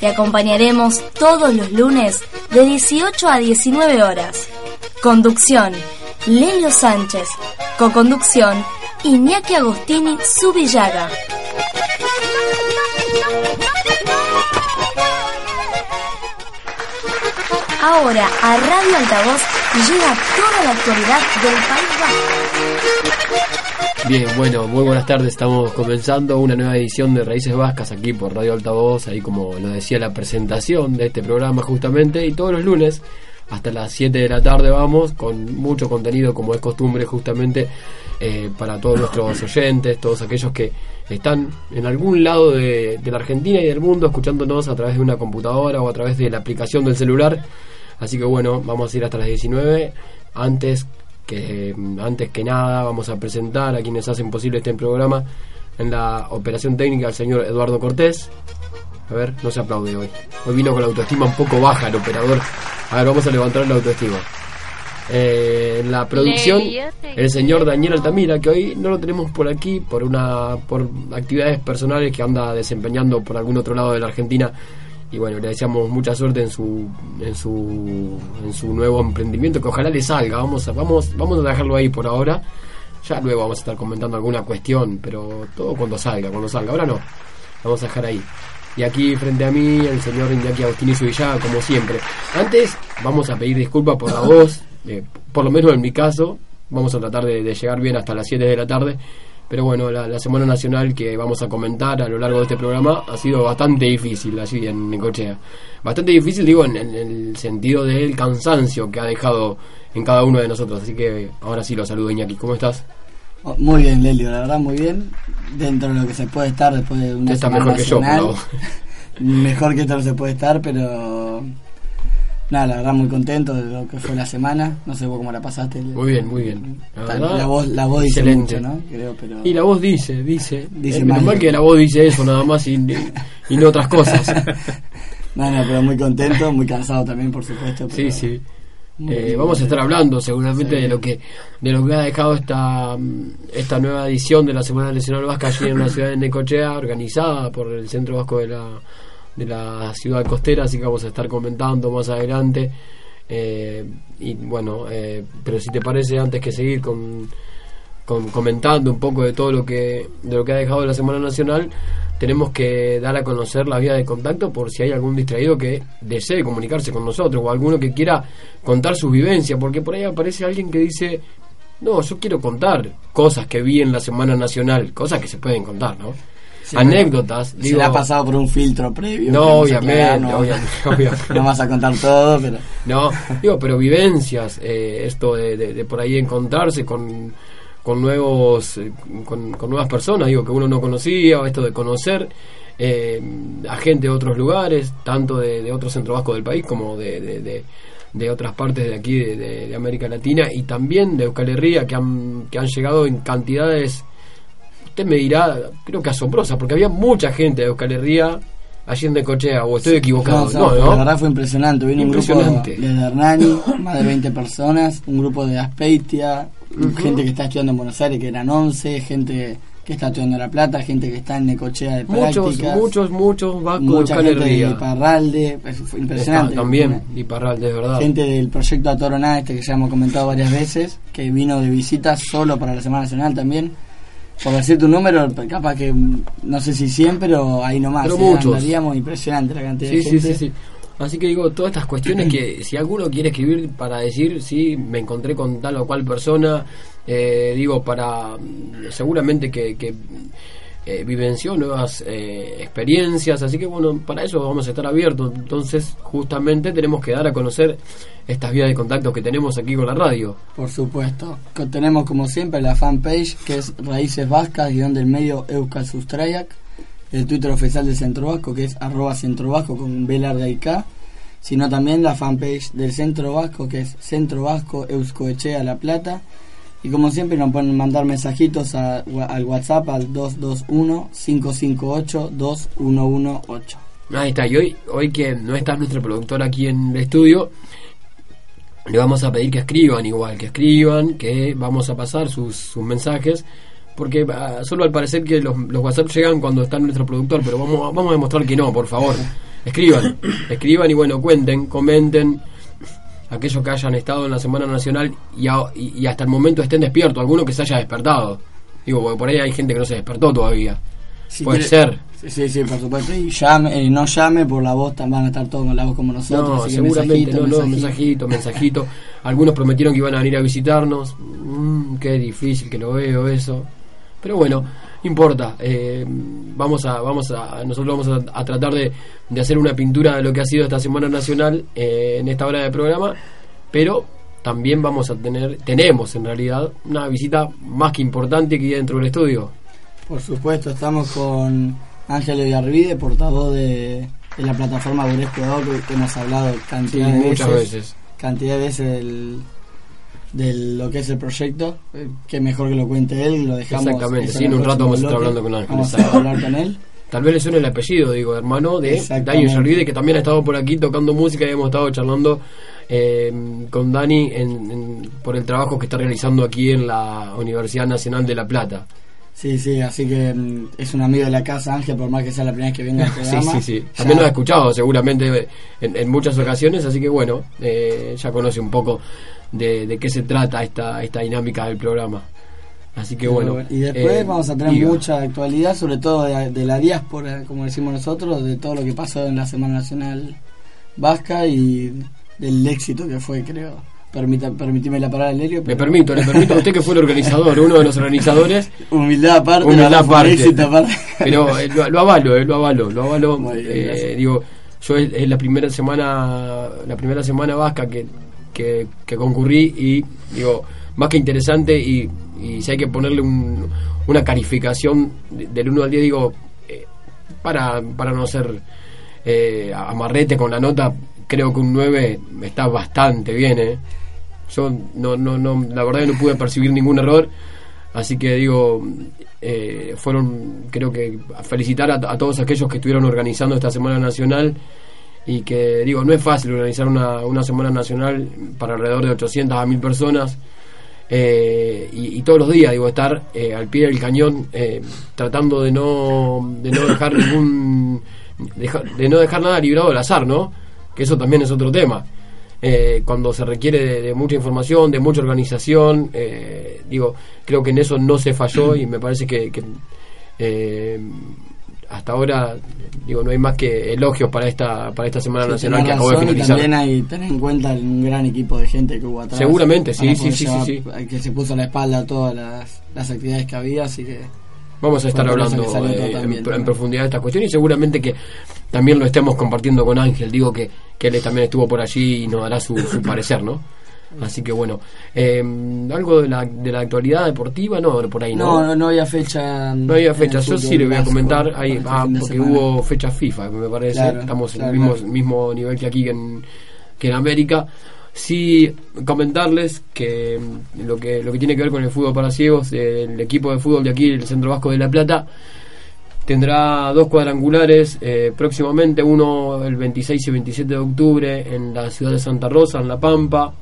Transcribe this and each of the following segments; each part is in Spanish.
Te acompañaremos todos los lunes de 18 a 19 horas. Conducción, Lelio Sánchez. Coconducción, Iñaki Agostini Subillaga. Ahora a Radio Altavoz llega toda la actualidad del País Vasco. Bien, bueno, muy buenas tardes. Estamos comenzando una nueva edición de Raíces Vascas aquí por Radio Altavoz, ahí como lo decía la presentación de este programa justamente, y todos los lunes hasta las 7 de la tarde vamos con mucho contenido como es costumbre justamente eh, para todos nuestros oyentes, todos aquellos que están en algún lado de, de la Argentina y del mundo escuchándonos a través de una computadora o a través de la aplicación del celular. Así que bueno, vamos a ir hasta las 19. Antes que, antes que nada, vamos a presentar a quienes hacen posible este programa en la operación técnica al señor Eduardo Cortés. A ver, no se aplaude hoy. Hoy vino con la autoestima un poco baja el operador. A ver, vamos a levantar la autoestima. Eh, en la producción, el señor Daniel Altamira, que hoy no lo tenemos por aquí por una por actividades personales que anda desempeñando por algún otro lado de la Argentina y bueno, le deseamos mucha suerte en su en su en su nuevo emprendimiento que ojalá le salga. Vamos a vamos vamos a dejarlo ahí por ahora. Ya luego vamos a estar comentando alguna cuestión, pero todo cuando salga, cuando salga. Ahora no. Vamos a dejar ahí. Y aquí frente a mí el señor Iñaki Agostini Subillaga, como siempre. Antes vamos a pedir disculpas por la voz, eh, por lo menos en mi caso. Vamos a tratar de, de llegar bien hasta las 7 de la tarde pero bueno, la, Semana Nacional que vamos a comentar a lo largo de este programa ha sido bastante difícil allí en Necochea. Bastante difícil, digo, en, el sentido del cansancio que ha dejado en cada uno de nosotros. Así que ahora sí lo saludo, Iñaki. ¿Cómo estás? Oh, muy bien, Lelio, la verdad, muy bien. Dentro de lo que se puede estar después de una Está mejor que yo, Mejor que esto no se puede estar, pero Nada, la verdad muy contento de lo que fue la semana. No sé vos cómo la pasaste. Muy bien, muy bien. La, voz, la voz dice mucho, ¿no? Creo, pero... Y la voz dice, dice. dice eh, que la voz dice eso nada más y, y no otras cosas. no, no, pero muy contento, muy cansado también, por supuesto. sí, sí. Eh, vamos a estar hablando seguramente de lo que de lo que ha dejado esta esta nueva edición de la Semana Nacional Vasca allí en la ciudad de Necochea organizada por el Centro Vasco de la de la ciudad costera, así que vamos a estar comentando más adelante. Eh, y bueno, eh, pero si te parece, antes que seguir con, comentando un poco de todo lo que de lo que ha dejado la Semana Nacional, tenemos que dar a conocer la vía de contacto por si hay algún distraído que desee comunicarse con nosotros o alguno que quiera contar su vivencia, porque por ahí aparece alguien que dice, no, yo quiero contar cosas que vi en la Semana Nacional, cosas que se pueden contar, ¿no? Anécdotas. Se le ha pasado por un filtro previo. No, obviamente, obviamente, no vas a contar todo, pero. No, digo, pero vivencias, eh, esto de, por ahí encontrarse con, con nuevos, eh, con, nuevas personas, digo, que uno no conocía, esto de conocer. Eh, a gente de otros lugares, tanto de, de otro centro vasco del país como de, de, de otras partes de aquí de, América Latina y también de Euskal Herria que han, que han llegado en cantidades me dirá, creo que asombrosa, porque había mucha gente de Euskal Herria allí en Necochea, o estoy equivocado. No, La verdad fue impresionante. Vino un grupo de, Hernani, más de 20 personas, un grupo de Aspeitia, gente que está estudiando en Buenos Aires, que eran 11, gente que está estudiando en La Plata, gente que está en Necochea de muchos, prácticas. Muchos, muchos muchos de gente de Iparralde, fue impresionante. también, Iparralde, es verdad. Gente del proyecto Atoroná, este que ya hemos comentado varias veces, que vino de visita solo para la Semana Nacional también por decir tu número, capaz que no sé si 100, pero ahí nomás. Pero ¿eh? muchos. impresionante la cantidad de gente. Sí, sí, sí. Así que digo, todas estas cuestiones que si alguno quiere escribir para decir, sí, me encontré con tal o cual persona, eh, digo, para seguramente que, que eh, vivenció nuevas eh, experiencias, así que bueno, para eso vamos a estar abiertos. Entonces, justamente tenemos que dar a conocer estas vías de contacto que tenemos aquí con la radio. Por supuesto. Tenemos como siempre la fanpage que es Raíces Vascas, guion del medio Euskal Sustrayak, el Twitter oficial del Centro Vasco que es arroba Centro Vasco con B larga y K, sino también la fanpage del Centro Vasco que es Centro Vasco Euskoechea La Plata y como siempre nos pueden mandar mensajitos al WhatsApp al 221-558-2118. Ahí está, y hoy, hoy que no está nuestro productor aquí en el estudio, le vamos a pedir que escriban igual, que escriban, que vamos a pasar sus, sus mensajes, porque ah, solo al parecer que los, los WhatsApp llegan cuando está nuestro productor, pero vamos, vamos a demostrar que no, por favor. escriban, escriban y bueno, cuenten, comenten aquellos que hayan estado en la Semana Nacional y, y, hasta el momento estén despiertos, alguno que se haya despertado. Digo, porque por ahí hay gente que no se despertó todavía. Puede ser. Sí, sí, por supuesto. Y llame, no llame por la voz, van a estar todos con la voz como nosotros. No, seguramente no, no, mensajito, mensajito. Algunos prometieron que iban a venir a visitarnos. Mm, qué difícil que lo veo eso. Pero bueno, importa. Eh, vamos a, vamos a, nosotros vamos a, tratar de, de, hacer una pintura de lo que ha sido esta Semana Nacional eh, en esta hora de programa. Pero también vamos a tener, tenemos en realidad, una visita más que importante aquí dentro del estudio. Por supuesto, estamos con Ángel Villarvide, portavoz de, de la plataforma Buresco que, hemos hablado cantidad de muchas veces. Cantidad de veces de lo que es el proyecto. Eh, que mejor que lo cuente él, lo dejamos. Exactamente, sí, en un rato vamos a estar hablando con Ángel. Vamos a hablar con él. Tal vez le suene el apellido, digo, hermano de Dani Villarvide, que también ha estado por aquí tocando música y hemos estado charlando eh, con Dani en, por el trabajo que está realizando aquí en la Universidad Nacional de La Plata. Sí, sí, así que mm, es un amigo de la casa, Ángel, por más que sea la primera vez que venga al programa. sí, sí, sí. También lo ha escuchado seguramente en, muchas ocasiones, así que bueno, eh, ya conoce un poco de, qué se trata esta, esta dinámica del programa. Así que bueno. Y después eh, vamos a tener mucha actualidad, sobre todo de, la diáspora, como decimos nosotros, de todo lo que pasó en la Semana Nacional Vasca y del éxito que fue, creo Permita, permitime la palabra, Helio. Me permito, le permito a usted que fue el organizador, uno de los organizadores. Humildad aparte, humildad aparte. Pero eh, lo, avalo, eh, lo avalo, lo avalo. Eh, digo, yo es, la primera semana, la primera semana vasca que, que, concurrí y digo, más que interesante y, si hay que ponerle un, una calificación del 1 al 10, digo, eh, para, para no ser amarrete con la nota, creo que un 9 está bastante bien, ¿eh? Yo no, no, no, la verdad que no pude percibir ningún error, así que digo, eh, fueron, creo que, a felicitar a, todos aquellos que estuvieron organizando esta Semana Nacional y que, digo, no es fácil organizar una, una Semana Nacional para alrededor de 800 a 1000 personas. Eh, y, todos los días digo estar eh, al pie del cañón tratando de no de no dejar ningún de no dejar nada librado al azar no que eso también es otro tema. Eh, cuando se requiere de, mucha información, de mucha organización, eh, digo, creo que en eso no se falló y me parece que, eh, hasta ahora digo no hay más que elogios para esta para esta semana nacional que acabo de finalizar. también hay tener en cuenta un gran equipo de gente que hubo atrás. Seguramente, sí, sí, sí, sí, Que se puso a la espalda todas las, las actividades que había, así que Vamos a estar hablando en, profundidad de esta cuestión y seguramente que también lo estemos compartiendo con Ángel. Digo que, que él también estuvo por allí y nos dará su, parecer, ¿no? Así que bueno, eh, algo de la, de la actualidad deportiva, no, por ahí no. No, no había fecha. No había fecha, yo sí le voy a comentar, ahí, ah, porque hubo fecha FIFA, me parece, estamos en el mismo, mismo nivel que aquí en, que en América. Sí, comentarles que mm, lo que lo que tiene que ver con el fútbol para ciegos, el equipo de fútbol de aquí, el Centro Vasco de La Plata, tendrá dos cuadrangulares eh, próximamente, uno el 26 y 27 de octubre en la ciudad de Santa Rosa, en La Pampa,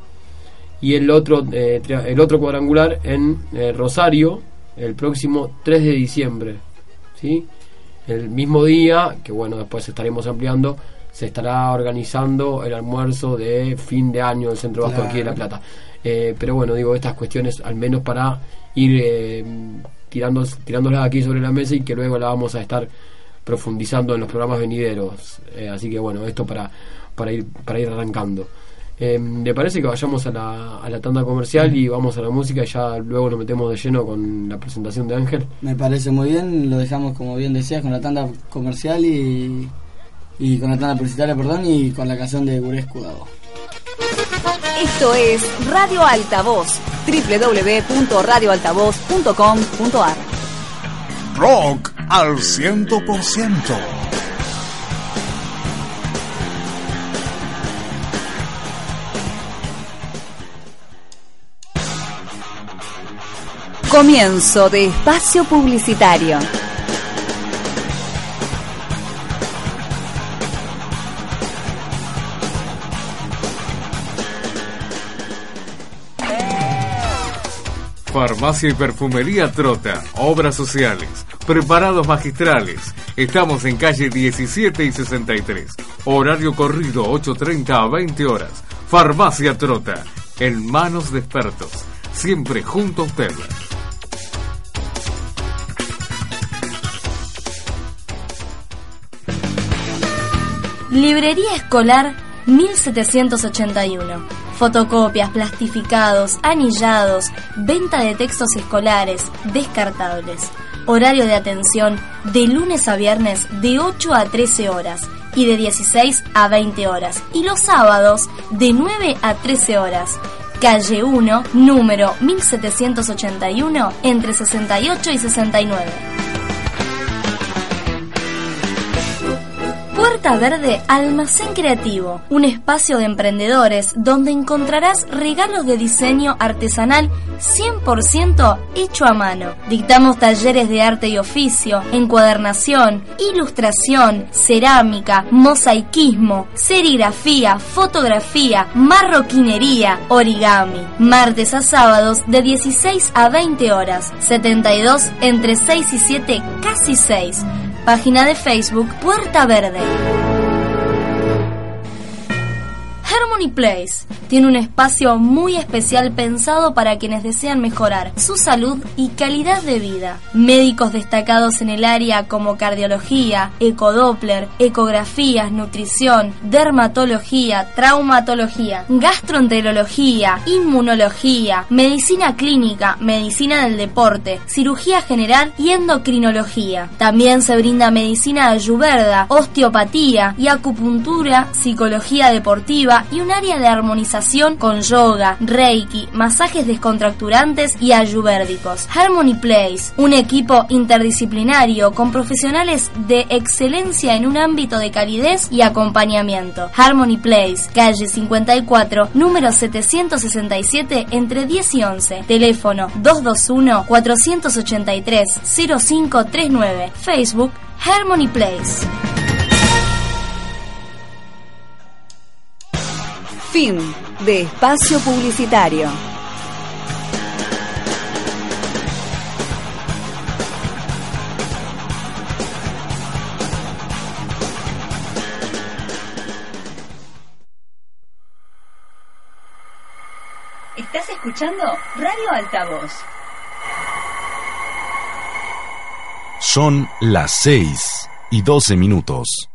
y el otro, eh, el otro cuadrangular en eh, Rosario, el próximo 3 de diciembre. ¿sí? El mismo día, que bueno, después estaremos ampliando se estará organizando el almuerzo de fin de año del Centro Vasco aquí de La Plata. Eh, pero bueno, digo, estas cuestiones al menos para ir eh, tirándolas aquí sobre la mesa y que luego la vamos a estar profundizando en los programas venideros. Así que bueno, esto para, para, ir, para ir arrancando. Eh, ¿Le parece que vayamos a la, a la tanda comercial y vamos a la música y ya luego nos metemos de lleno con la presentación de Ángel? Me parece muy bien, lo dejamos como bien decías con la tanda comercial y y con la tanda publicitaria, perdón, y con la canción de Guré Escudado. Esto es Radio Altavoz, www.radioaltavoz.com.ar. Rock al 100%. Comienzo de espacio publicitario. Farmacia y Perfumería Trota, obras sociales, preparados magistrales, Estamos en calle 17 y 63. Horario corrido 8.30 a 20 horas. Farmacia Trota. En manos de expertos. Siempre junto a. Librería Escolar 1781. Fotocopias, plastificados, anillados, venta de textos escolares, descartables. Horario de atención de lunes a viernes de 8 a 13 horas y de 16 a 20 horas. Y los sábados de 9 a 13 horas. Calle 1, número 1781, entre 68 y 69. Puerta Verde Almacén Creativo, un espacio de emprendedores donde encontrarás regalos de diseño artesanal 100% hecho a mano. Dictamos talleres de arte y oficio, encuadernación, ilustración, cerámica, mosaicismo, serigrafía, fotografía, marroquinería, origami. Martes a sábados de 16 a 20 horas, 72 entre 6 y 7, casi 6 Página de Facebook Puerta Verde. Harmony Place tiene un espacio muy especial pensado para quienes desean mejorar su salud y calidad de vida. Médicos destacados en el área como cardiología, ecodoppler, ecografías, nutrición, dermatología, traumatología, gastroenterología, inmunología, medicina clínica, medicina del deporte, cirugía general y endocrinología. También se brinda medicina ayurveda, osteopatía y acupuntura, psicología deportiva y un área de armonización con yoga, reiki, masajes descontracturantes y ayurvédicos. Harmony Place, un equipo interdisciplinario con profesionales de excelencia en un ámbito de calidez y acompañamiento. Harmony Place, calle 54, número 767 entre 10 y 11. Teléfono 221 483 0539. Facebook Harmony Place. Fin de espacio publicitario. Estás escuchando Radio Altavoz. Son las 6 y 12 minutos.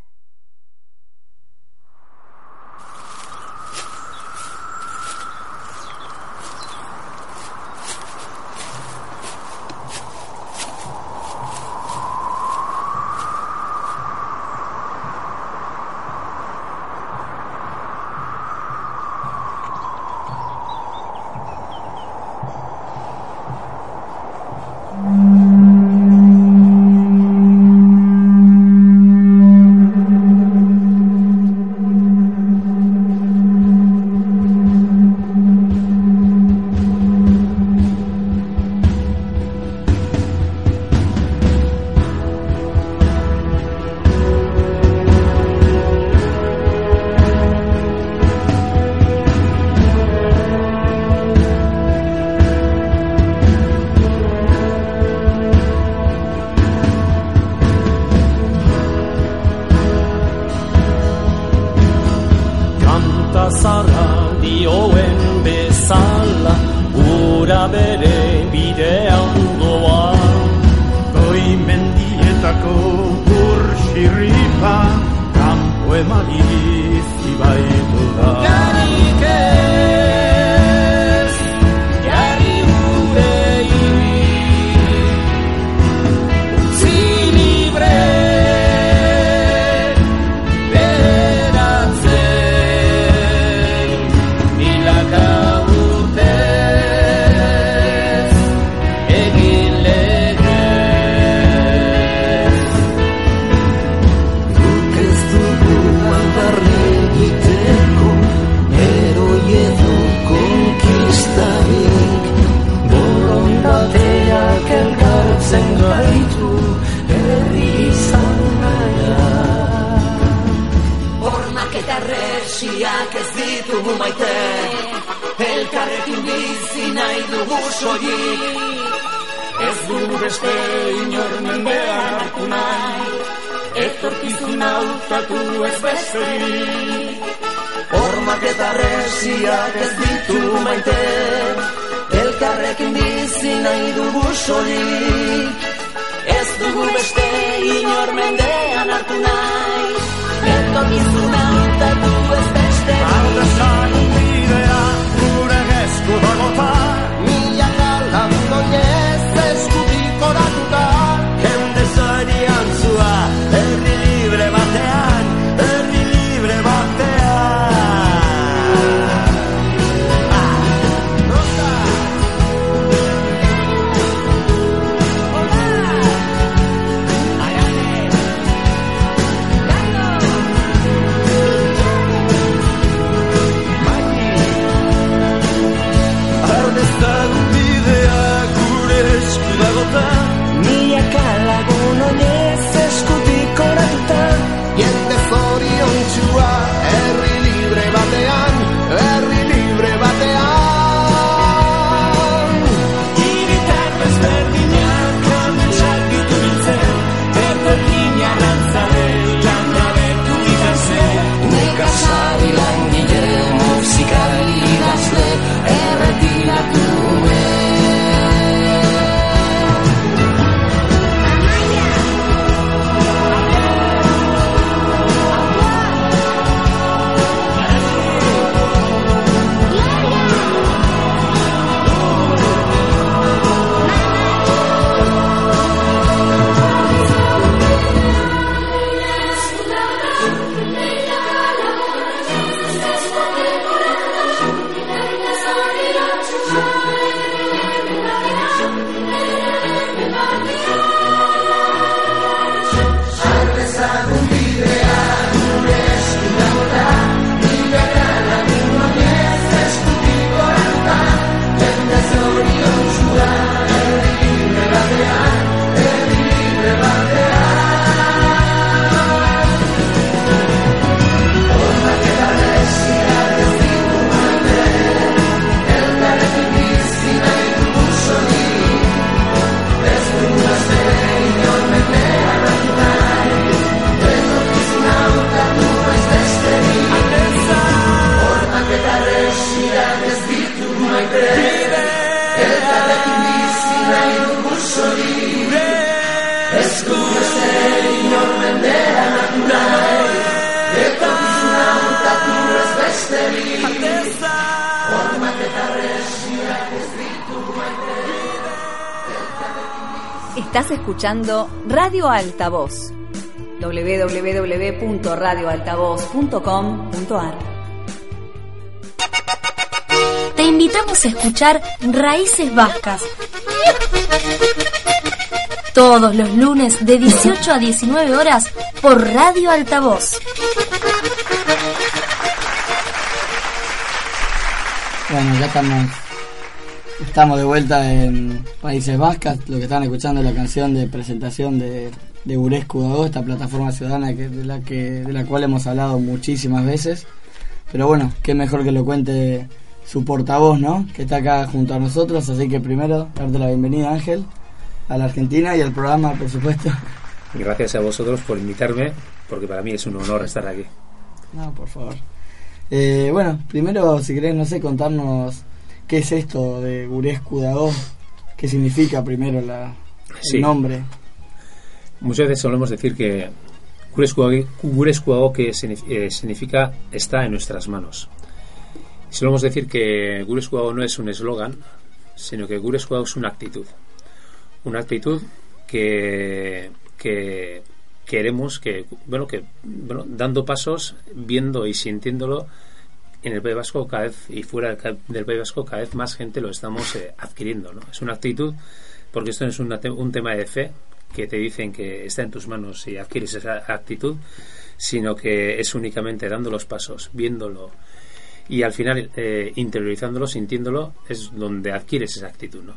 Eta resiak ez ditu maite, elkarrekin bizi nahi dugu solik. Ez dugu beste inor mendean hartu nahi, etorkizun hautatu ez besterik. Alde zain bidea, gure gesku dagota, milaka lagun Estás escuchando Radio Altavoz www.radioaltavoz.com.ar Te invitamos a escuchar Raíces Vascas. Todos los lunes de 18 a 19 horas por Radio Altavoz. Bueno, ya estamos, estamos de vuelta en Países Vascas. Lo que están escuchando es la canción de presentación de, de Dago, esta plataforma ciudadana que, de, la que, de la cual hemos hablado muchísimas veces. Pero bueno, qué mejor que lo cuente su portavoz, ¿no? Que está acá junto a nosotros. Así que primero, darte la bienvenida, Ángel, a la Argentina y al programa, por supuesto. Gracias a vosotros por invitarme, porque para mí es un honor estar aquí. No, por favor. Eh, bueno, primero, si querés, no sé, contarnos qué es esto de Urescu Dago, qué significa primero la, el nombre. Muchas veces solemos decir que Gurescuago que signif- eh, significa está en nuestras manos. Solemos decir que Gurescuago no es un eslogan, sino que Gurescuago es una actitud. Una actitud que, que queremos que, bueno, que, bueno, dando pasos, viendo y sintiéndolo en el País Vasco cada vez y fuera del País Vasco cada vez más gente lo estamos eh, adquiriendo, ¿no? Es una actitud porque esto no es una te- un tema de fe que te dicen que está en tus manos y adquieres esa actitud, sino que es únicamente dando los pasos, viéndolo y al final eh, interiorizándolo, sintiéndolo, es donde adquieres esa actitud, ¿no?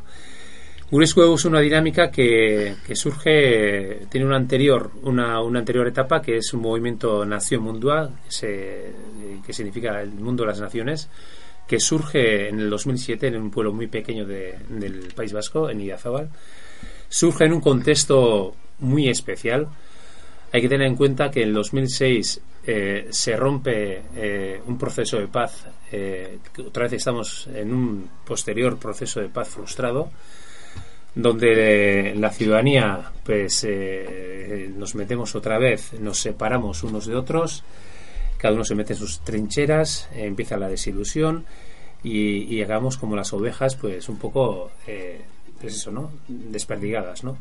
Uresco es una dinámica que, que surge, tiene una anterior, una, una anterior etapa que es un movimiento Nación Mundial, que, se- que significa el mundo de las naciones, que surge en el 2007 en un pueblo muy pequeño de- del País Vasco, en Idiazábal. Surge en un contexto muy especial. Hay que tener en cuenta que en 2006 eh, se rompe eh, un proceso de paz, eh, otra vez estamos en un posterior proceso de paz frustrado, donde la ciudadanía pues eh, nos metemos otra vez, nos separamos unos de otros, cada uno se mete en sus trincheras, eh, empieza la desilusión y, y llegamos como las ovejas pues un poco eh, pues eso, ¿no? desperdigadas, ¿no?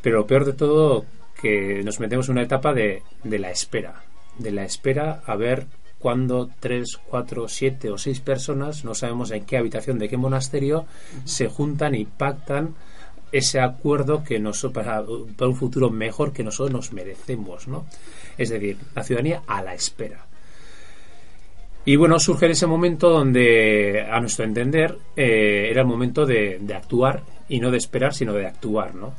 Pero lo peor de todo que nos metemos en una etapa de, de la espera, de la espera a ver cuándo tres, cuatro, siete o seis personas, no sabemos en qué habitación de qué monasterio, se juntan y pactan ese acuerdo que nos, para, para un futuro mejor que nosotros nos merecemos, ¿no? Es decir, la ciudadanía a la espera. Y bueno, surge en ese momento donde, a nuestro entender, eh, era el momento de, actuar y no de esperar, sino de actuar, ¿no?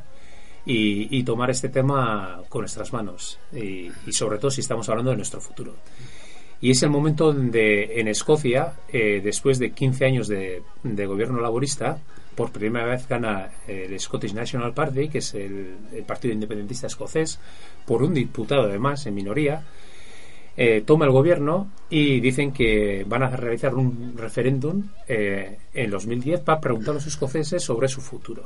Y, tomar este tema con nuestras manos y, sobre todo si estamos hablando de nuestro futuro. Y es el momento donde en Escocia, eh, después de 15 años de gobierno laborista, por primera vez gana el Scottish National Party, que es el, el partido independentista escocés, por un diputado además en minoría, eh, toma el gobierno y dicen que van a realizar un referéndum eh, en 2010 para preguntar a los escoceses sobre su futuro.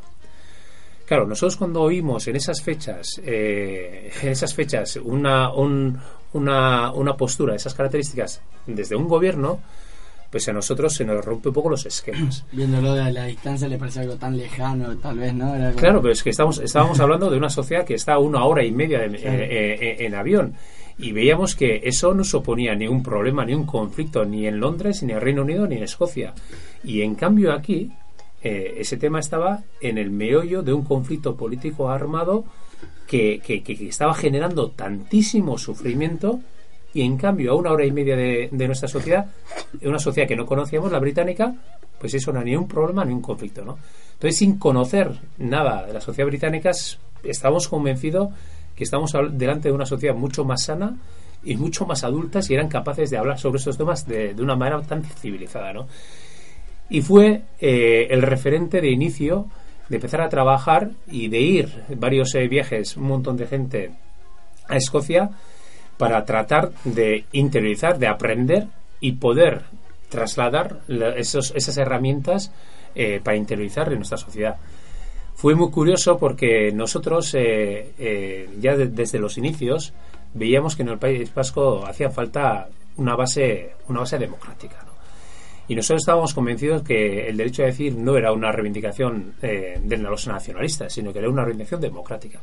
Claro, nosotros cuando oímos en esas fechas, eh, en esas fechas una, un- una, una postura de esas características desde un gobierno, pues a nosotros se nos rompe un poco los esquemas. Viéndolo de la distancia le parece algo tan lejano, tal vez, ¿no? Algo- Claro, pero es que estamos, estábamos hablando de una sociedad que está a una hora y media de- Claro. eh, eh, en avión. Y veíamos que eso no suponía ni un problema, ni un conflicto, ni en Londres, ni en Reino Unido, ni en Escocia. Y en cambio aquí, eh, ese tema estaba en el meollo de un conflicto político armado que- que- que estaba generando tantísimo sufrimiento y en cambio a una hora y media de, de nuestra sociedad, una sociedad que no conocíamos, la británica, pues eso no era ni un problema ni un conflicto, ¿no? Entonces, sin conocer nada de la sociedad británica, estamos convencidos que estamos delante de una sociedad mucho más sana y mucho más adultas y eran capaces de hablar sobre estos temas de, de una manera tan civilizada, ¿no? Y fue eh, el referente de inicio de empezar a trabajar y de ir varios eh, viajes, un montón de gente a Escocia para tratar de interiorizar, de aprender y poder trasladar esas herramientas eh, para interiorizar en nuestra sociedad. Fue muy curioso porque nosotros eh, eh, ya de- desde los inicios veíamos que en el País Vasco hacía falta una base, una base democrática. ¿no? Y nosotros estábamos convencidos que el derecho a decir no era una reivindicación de los nacionalistas, sino que era una reivindicación democrática.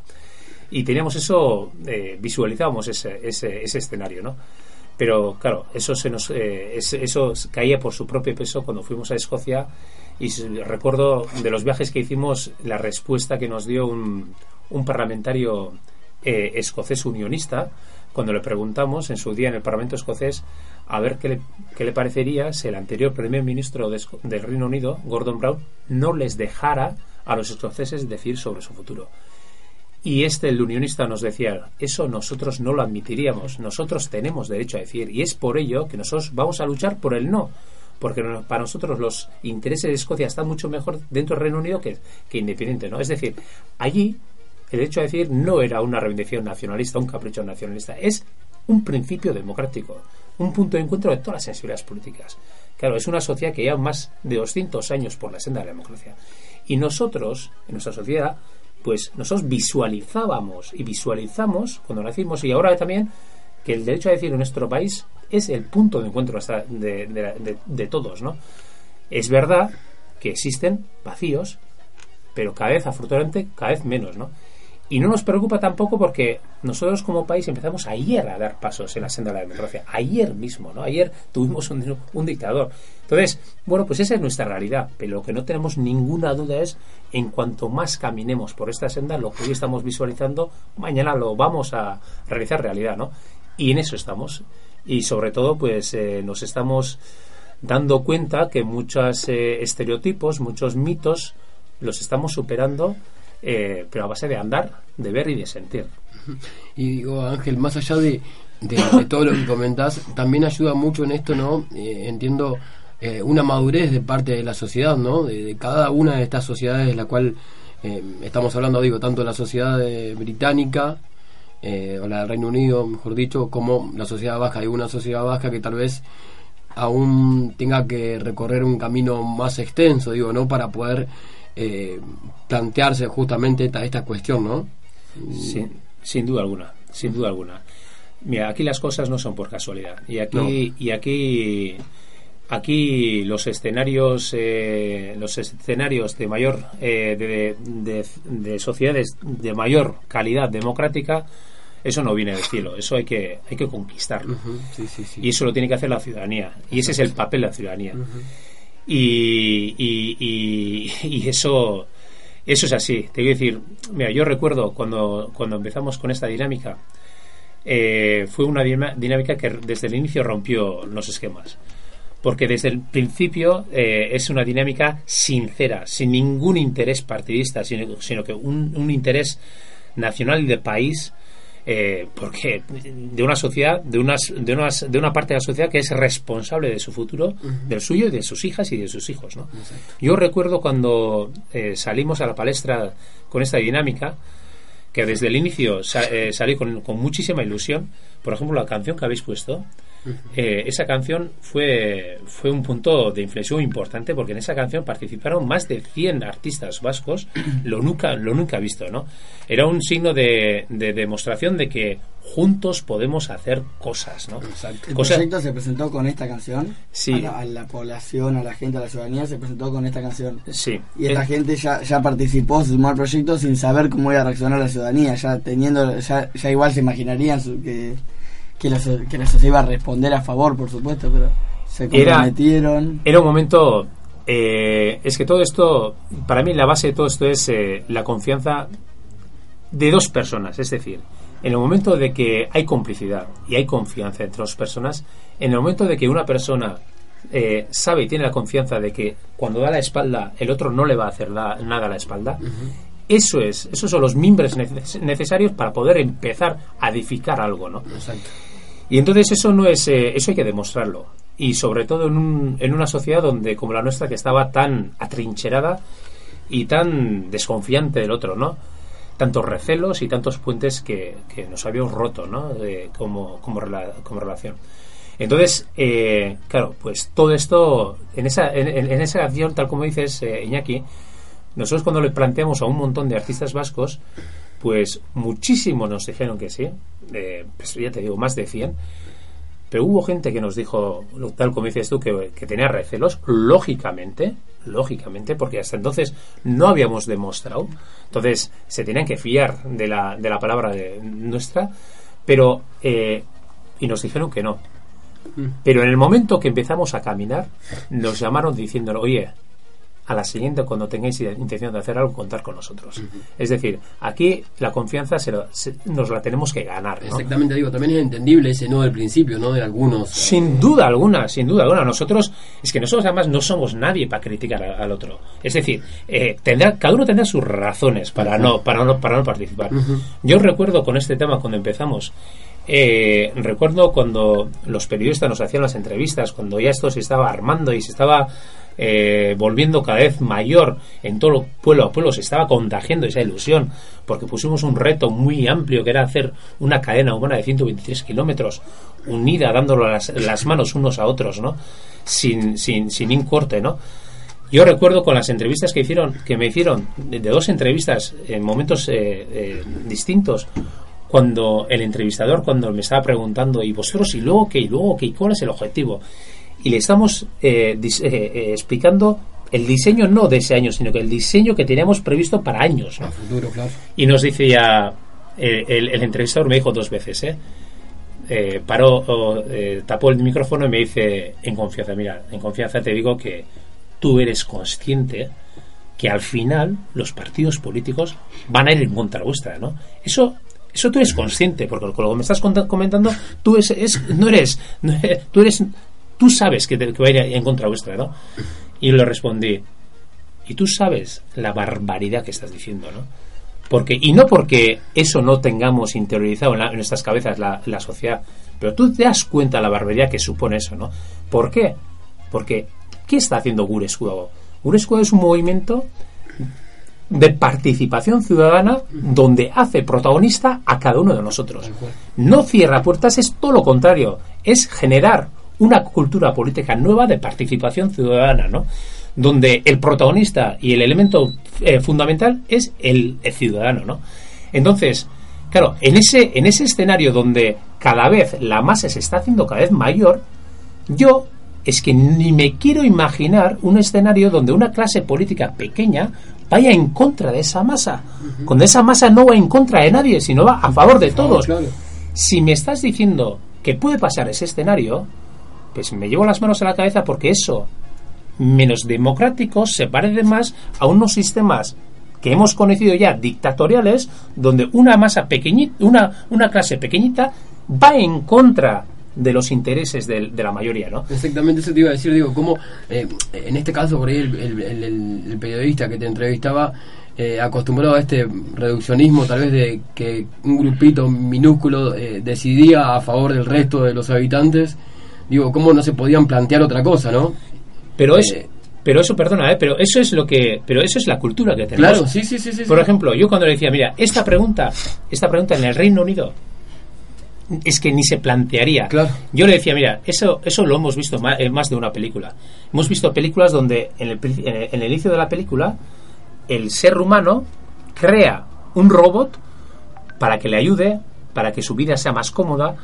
Y teníamos eso, eh, visualizábamos ese, ese, ese escenario, ¿no? Pero claro, eso se nos, eh, es- eso caía por su propio peso cuando fuimos a Escocia y recuerdo de los viajes que hicimos la respuesta que nos dio un, un parlamentario eh, escocés unionista cuando le preguntamos en su día en el Parlamento escocés a ver qué le, qué le parecería si el anterior primer ministro de del Reino Unido, Gordon Brown, no les dejara a los escoceses decir sobre su futuro. Y este, el unionista, nos decía, eso nosotros no lo admitiríamos, nosotros tenemos derecho a decir, y es por ello que nosotros vamos a luchar por el no, porque para nosotros los intereses de Escocia están mucho mejor dentro del Reino Unido que, que independiente, ¿no? Es decir, allí el derecho a decir no era una reivindicación nacionalista, un capricho nacionalista, es un principio democrático, un punto de encuentro de todas las sensibilidades políticas. Claro, es una sociedad que lleva más de 200 años por la senda de la democracia. Y nosotros, en nuestra sociedad, pues nosotros visualizábamos y visualizamos cuando nacimos y ahora también que el derecho a decir en nuestro país es el punto de encuentro hasta de, de- todos, ¿no? Es verdad que existen vacíos, pero cada vez, afortunadamente, cada vez menos, ¿no? Y no nos preocupa tampoco porque nosotros como país empezamos ayer a dar pasos en la senda de la democracia. Ayer mismo, ¿no? Ayer tuvimos un, un dictador. Entonces, bueno, pues esa es nuestra realidad. Pero lo que no tenemos ninguna duda es, en cuanto más caminemos por esta senda, lo que hoy estamos visualizando, mañana lo vamos a realizar realidad, ¿no? Y en eso estamos. Y sobre todo, pues eh, nos estamos dando cuenta que muchos eh, estereotipos, muchos mitos, los estamos superando, eh, pero a base de andar, de ver y de sentir. Y digo, Ángel, más allá de, de- de todo lo que comentás, también ayuda mucho en esto, ¿no? Eh, entiendo eh, una madurez de parte de la sociedad, ¿no? De, de cada una de estas sociedades, la cual eh, estamos hablando, digo, tanto de la sociedad eh, británica, o la del Reino Unido, mejor dicho, como la sociedad vasca. Hay una sociedad vasca que tal vez aún tenga que recorrer un camino más extenso, digo, ¿no? Para poder eh, plantearse justamente esta, esta cuestión, ¿no? Sin, sin duda alguna, sin duda alguna. Mira, aquí las cosas no son por casualidad. Y aquí, y aquí, aquí los escenarios, eh, los escenarios de mayor, eh, de, de- de sociedades de mayor calidad democrática, eso no viene del cielo. Eso hay que, hay que conquistarlo. Ujú, sí, sí, sí. Y eso lo tiene que hacer la ciudadanía. Y ese es el papel de la ciudadanía. Y, y, y- eso, eso es así. Te voy a decir, mira, yo recuerdo cuando, cuando empezamos con esta dinámica, eh, fue una dinámica que desde el inicio rompió los esquemas. Porque desde el principio eh, es una dinámica sincera, sin ningún interés partidista, sino, sino que un, un interés nacional y de país eh, porque de una sociedad, de unas, de unas, de una parte de la sociedad que es responsable de su futuro, del suyo y de sus hijas y de sus hijos, ¿no? Yo recuerdo cuando eh, salimos a la palestra con esta dinámica, que desde el inicio sa- eh, salí con, con muchísima ilusión. Por ejemplo, la canción que habéis puesto, eh, esa canción fue, fue un punto de inflexión importante porque en esa canción participaron más de 100 artistas vascos, lo nunca, lo nunca visto, ¿no? Era un signo de, de demostración de que juntos podemos hacer cosas, ¿no? El Cosas- proyecto se presentó con esta canción. Sí. A la, a la población, a la gente, a la ciudadanía se presentó con esta canción. Sí. Y la Eh, gente ya, ya participó, se sumó al proyecto sin saber cómo iba a reaccionar la ciudadanía. Ya teniendo, ya, ya igual se imaginarían su- que, que, la, que la sociedad iba a responder a favor, por supuesto, pero se comprometieron. Era un momento. eh, es que todo esto, para mí, la base de todo esto es eh, la confianza de dos personas. Es decir, en el momento de que hay complicidad y hay confianza entre dos personas, en el momento de que una persona eh, sabe y tiene la confianza de que cuando da la espalda, el otro no le va a hacer la- nada a la espalda. Eso es, esos son los mimbres neces- necesarios para poder empezar a edificar algo, ¿no? Exacto. Y entonces eso no es, eh, eso hay que demostrarlo. Y sobre todo en, un- en una sociedad donde, como la nuestra, que estaba tan atrincherada y tan desconfiante del otro, ¿no? Tantos recelos y tantos puentes que, que nos habíamos roto, ¿no? De- como, como, rela- como relación. Entonces, eh, claro, pues todo esto, en esa, en, en- esa canción, tal como dices, eh, Iñaki, nosotros cuando le planteamos a un montón de artistas vascos, pues muchísimos nos dijeron que sí, eh, pues ya te digo, más de 100, pero hubo gente que nos dijo, tal como dices tú, que, que tenía recelos, lógicamente, lógicamente, porque hasta entonces no habíamos demostrado, entonces se tenían que fiar de la, de la palabra de nuestra, pero, eh, y nos dijeron que no. Pero en el momento que empezamos a caminar, nos llamaron diciendo, oye, a la siguiente, cuando tengáis intención de hacer algo, contar con nosotros. Es decir, aquí la confianza se lo- se- nos la tenemos que ganar. ¿no? Exactamente, digo, también es entendible ese no del principio, ¿no? De algunos. Sin duda alguna, sin duda alguna. Nosotros, es que nosotros además no somos nadie para criticar a- al otro. Es decir, eh, tendrá, cada uno tendrá sus razones para no, para no, para no participar. Yo recuerdo con este tema cuando empezamos, eh, recuerdo cuando los periodistas nos hacían las entrevistas, cuando ya esto se estaba armando y se estaba eh, volviendo cada vez mayor en todo pueblo a pueblo, se estaba contagiando esa ilusión, porque pusimos un reto muy amplio que era hacer una cadena humana de 123 kilómetros unida, dándolo las, las manos unos a otros, ¿no? Sin, sin, sin un corte, ¿no? Yo recuerdo con las entrevistas que hicieron, que me hicieron, de, dos entrevistas en momentos eh, eh, distintos, cuando el entrevistador, cuando me estaba preguntando, ¿y vosotros y luego qué? ¿Y luego qué? ¿Y ¿Cuál es el objetivo? Y le estamos eh, dis- eh, eh, explicando el diseño no de ese año, sino que el diseño que teníamos previsto para años, ¿no? Futuro, claro. Y nos dice ya, eh, el, el entrevistador me dijo dos veces, ¿eh? Eh, paró, o, eh, tapó el micrófono y me dice, en confianza, mira, en confianza te digo que tú eres consciente que al final los partidos políticos van a ir en contra vuestra, ¿no? Eso, eso tú eres consciente, porque con lo que me estás comentando, tú es, es- no eres, no eres- tú eres, tú sabes que, te- que va a ir en contra vuestra, ¿no? Y le respondí, y tú sabes la barbaridad que estás diciendo, ¿no? Porque, y no porque eso no tengamos interiorizado en, la- en nuestras cabezas la, la sociedad, pero tú te das cuenta la barbaridad que supone eso, ¿no? ¿Por qué? Porque, ¿qué está haciendo Gurescuago? Gurescuago es un movimiento de participación ciudadana donde hace protagonista a cada uno de nosotros. No cierra puertas, es todo lo contrario, es generar una cultura política nueva de participación ciudadana, ¿no? Donde el protagonista y el elemento eh, fundamental es el, el ciudadano, ¿no? Entonces, claro, en ese, en ese escenario donde cada vez la masa se está haciendo cada vez mayor, yo es que ni me quiero imaginar un escenario donde una clase política pequeña vaya en contra de esa masa. Cuando esa masa no va en contra de nadie, sino va a favor de todos. Si me estás diciendo que puede pasar ese escenario, pues me llevo las manos a la cabeza porque eso, menos democrático, se parece más a unos sistemas que hemos conocido ya dictatoriales, donde una masa pequeñita, una, una clase pequeñita va en contra de los intereses del- de, la mayoría, ¿no? Exactamente eso te iba a decir, digo, como en este caso por ahí el periodista que te entrevistaba eh, acostumbrado a este reduccionismo tal vez de que un grupito minúsculo eh, decidía a favor del resto de los habitantes, digo, cómo no se podían plantear otra cosa, ¿no? Pero eso, Eh, pero eso, perdona, ¿eh? pero eso es lo que, pero eso es la cultura que tenemos. Claro, sí, sí, sí, sí, Por ejemplo, yo cuando le decía, mira, esta pregunta, esta pregunta en el Reino Unido es que ni se plantearía. Claro. Yo le decía, mira, eso, eso lo hemos visto ma- en más de una película. Hemos visto películas donde en el, pri- en el- en el inicio de la película el ser humano crea un robot para que le ayude, para que su vida sea más cómoda,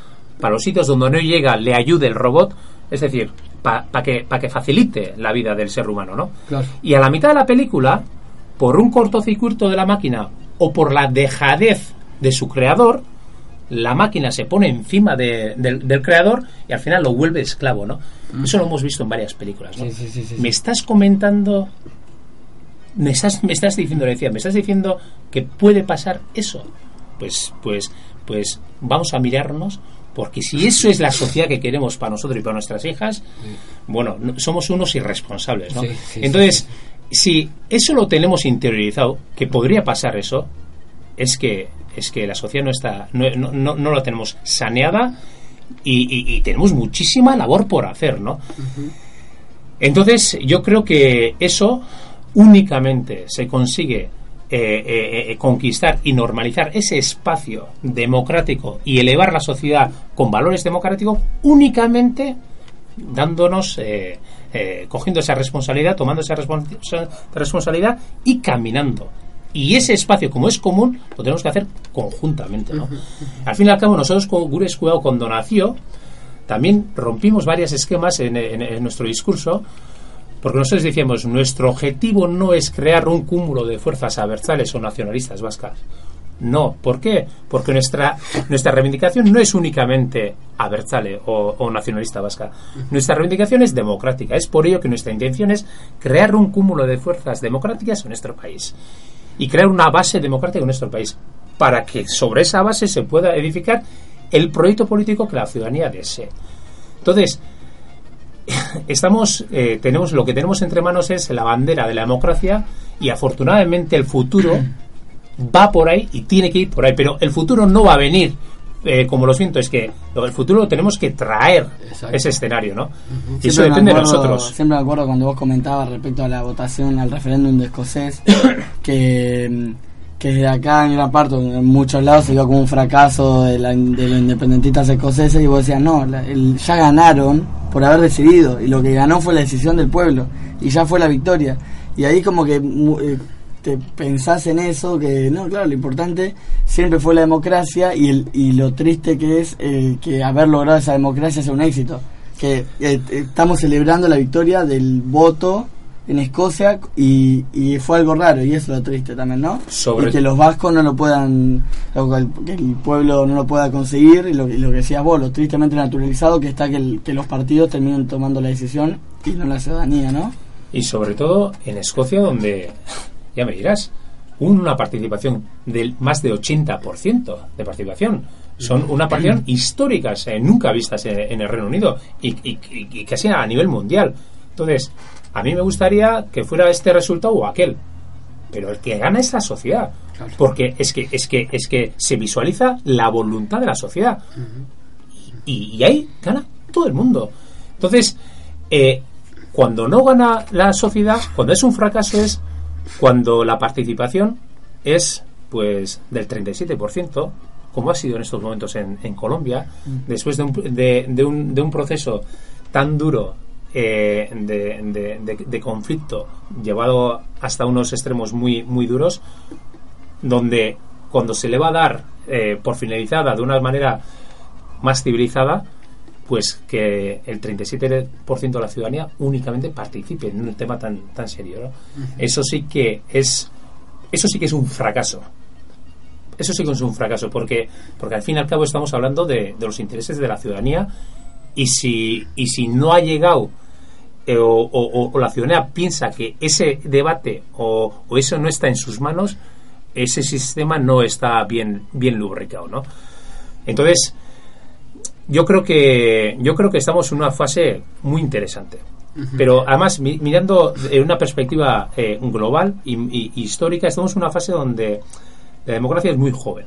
para los sitios donde no llega le ayude el robot, es decir, para que, pa que facilite la vida del ser humano, ¿no? Claro. Y a la mitad de la película, por un cortocircuito de la máquina o por la dejadez de su creador, la máquina se pone encima de- del, del creador y al final lo vuelve esclavo, ¿no? Eso lo hemos visto en varias películas, ¿no? Sí, sí, sí. Me estás comentando, me estás, me estás diciendo, le decía, me estás diciendo que puede pasar eso. Pues, pues, pues vamos a mirarnos, porque si eso es la sociedad que queremos para nosotros y para nuestras hijas, bueno, no- somos unos irresponsables, ¿no? Sí, sí, Entonces, si eso lo tenemos interiorizado, que podría pasar eso, es que es que la sociedad no está no, no, no, no la tenemos saneada y, y- y tenemos muchísima labor por hacer, ¿no? Entonces, yo creo que eso únicamente se consigue eh, eh, eh, conquistar y normalizar ese espacio democrático y elevar la sociedad con valores democráticos únicamente dándonos, eh, cogiendo esa responsabilidad, tomando esa respons- responsabilidad y caminando. Y ese espacio, como es común, lo tenemos que hacer conjuntamente. ¿no? Al fin y al cabo, nosotros con Gures Cuidado cuando nació, también rompimos varios esquemas en, en- en nuestro discurso, porque nosotros decíamos, nuestro objetivo no es crear un cúmulo de fuerzas aversales o nacionalistas vascas. No, ¿por qué? Porque nuestra, nuestra reivindicación no es únicamente aversale o, o nacionalista vasca. Nuestra reivindicación es democrática. Es por ello que nuestra intención es crear un cúmulo de fuerzas democráticas en nuestro país y crear una base democrática en nuestro país para que sobre esa base se pueda edificar el proyecto político que la ciudadanía desee. Entonces, estamos eh, tenemos lo que tenemos entre manos es la bandera de la democracia y afortunadamente el futuro va por ahí y tiene que ir por ahí pero el futuro no va a venir. Eh, como lo siento es que el futuro lo tenemos que traer Exacto. ese escenario no y eso Siempre me depende de acuerdo- nosotros. Siempre me acuerdo cuando vos comentabas respecto a la votación al referéndum de escocés, que, que desde acá en gran parte, en muchos lados, se vio como un fracaso de, la- de los independentistas escoceses y vos decías, no, la- el- ya ganaron por haber decidido y lo que ganó fue la decisión del pueblo y ya fue la victoria. Y ahí como que eh, te pensás en eso, que no, claro, lo importante siempre fue la democracia y, el, y lo triste que es eh, que haber logrado esa democracia sea un éxito. Que eh, estamos celebrando la victoria del voto en Escocia y, y fue algo raro y eso es lo triste también, ¿no? Sobre- Y que los vascos no lo puedan, que el, pueblo no lo pueda conseguir y lo, y lo que decías vos, lo tristemente naturalizado que está que, el- que los partidos terminen tomando la decisión y no la ciudadanía, ¿no? y sobre todo en Escocia donde ya me dirás una participación del más de 80% de participación son una participación histórica eh, nunca vistas en, en el Reino Unido y, y- y- y casi a nivel mundial entonces a mí me gustaría que fuera este resultado o aquel. Pero el que gana es la sociedad. Porque es que es que es que se visualiza la voluntad de la sociedad. Y, y ahí gana todo el mundo. Entonces, eh, cuando no gana la sociedad, cuando es un fracaso, es cuando la participación es pues del 37%, como ha sido en estos momentos en, en Colombia, después de un, de, de un, de un proceso tan duro eh, de, de- de- de conflicto llevado hasta unos extremos muy, muy duros, donde cuando se le va a dar eh, por finalizada de una manera más civilizada, pues que el 37% de la ciudadanía únicamente participe en un tema tan, tan serio. ¿no? Eso sí que es eso sí que es un fracaso. Eso sí que es un fracaso, porque, porque al fin y al cabo estamos hablando de, de los intereses de la ciudadanía y si, y si no ha llegado eh, o, o- o la ciudadanía piensa que ese debate o, o eso no está en sus manos, ese sistema no está bien, bien lubricado, ¿no? Entonces, yo creo que yo creo que estamos en una fase muy interesante. Pero además, mi- mirando en una perspectiva eh, global y, y- histórica, estamos en una fase donde la democracia es muy joven.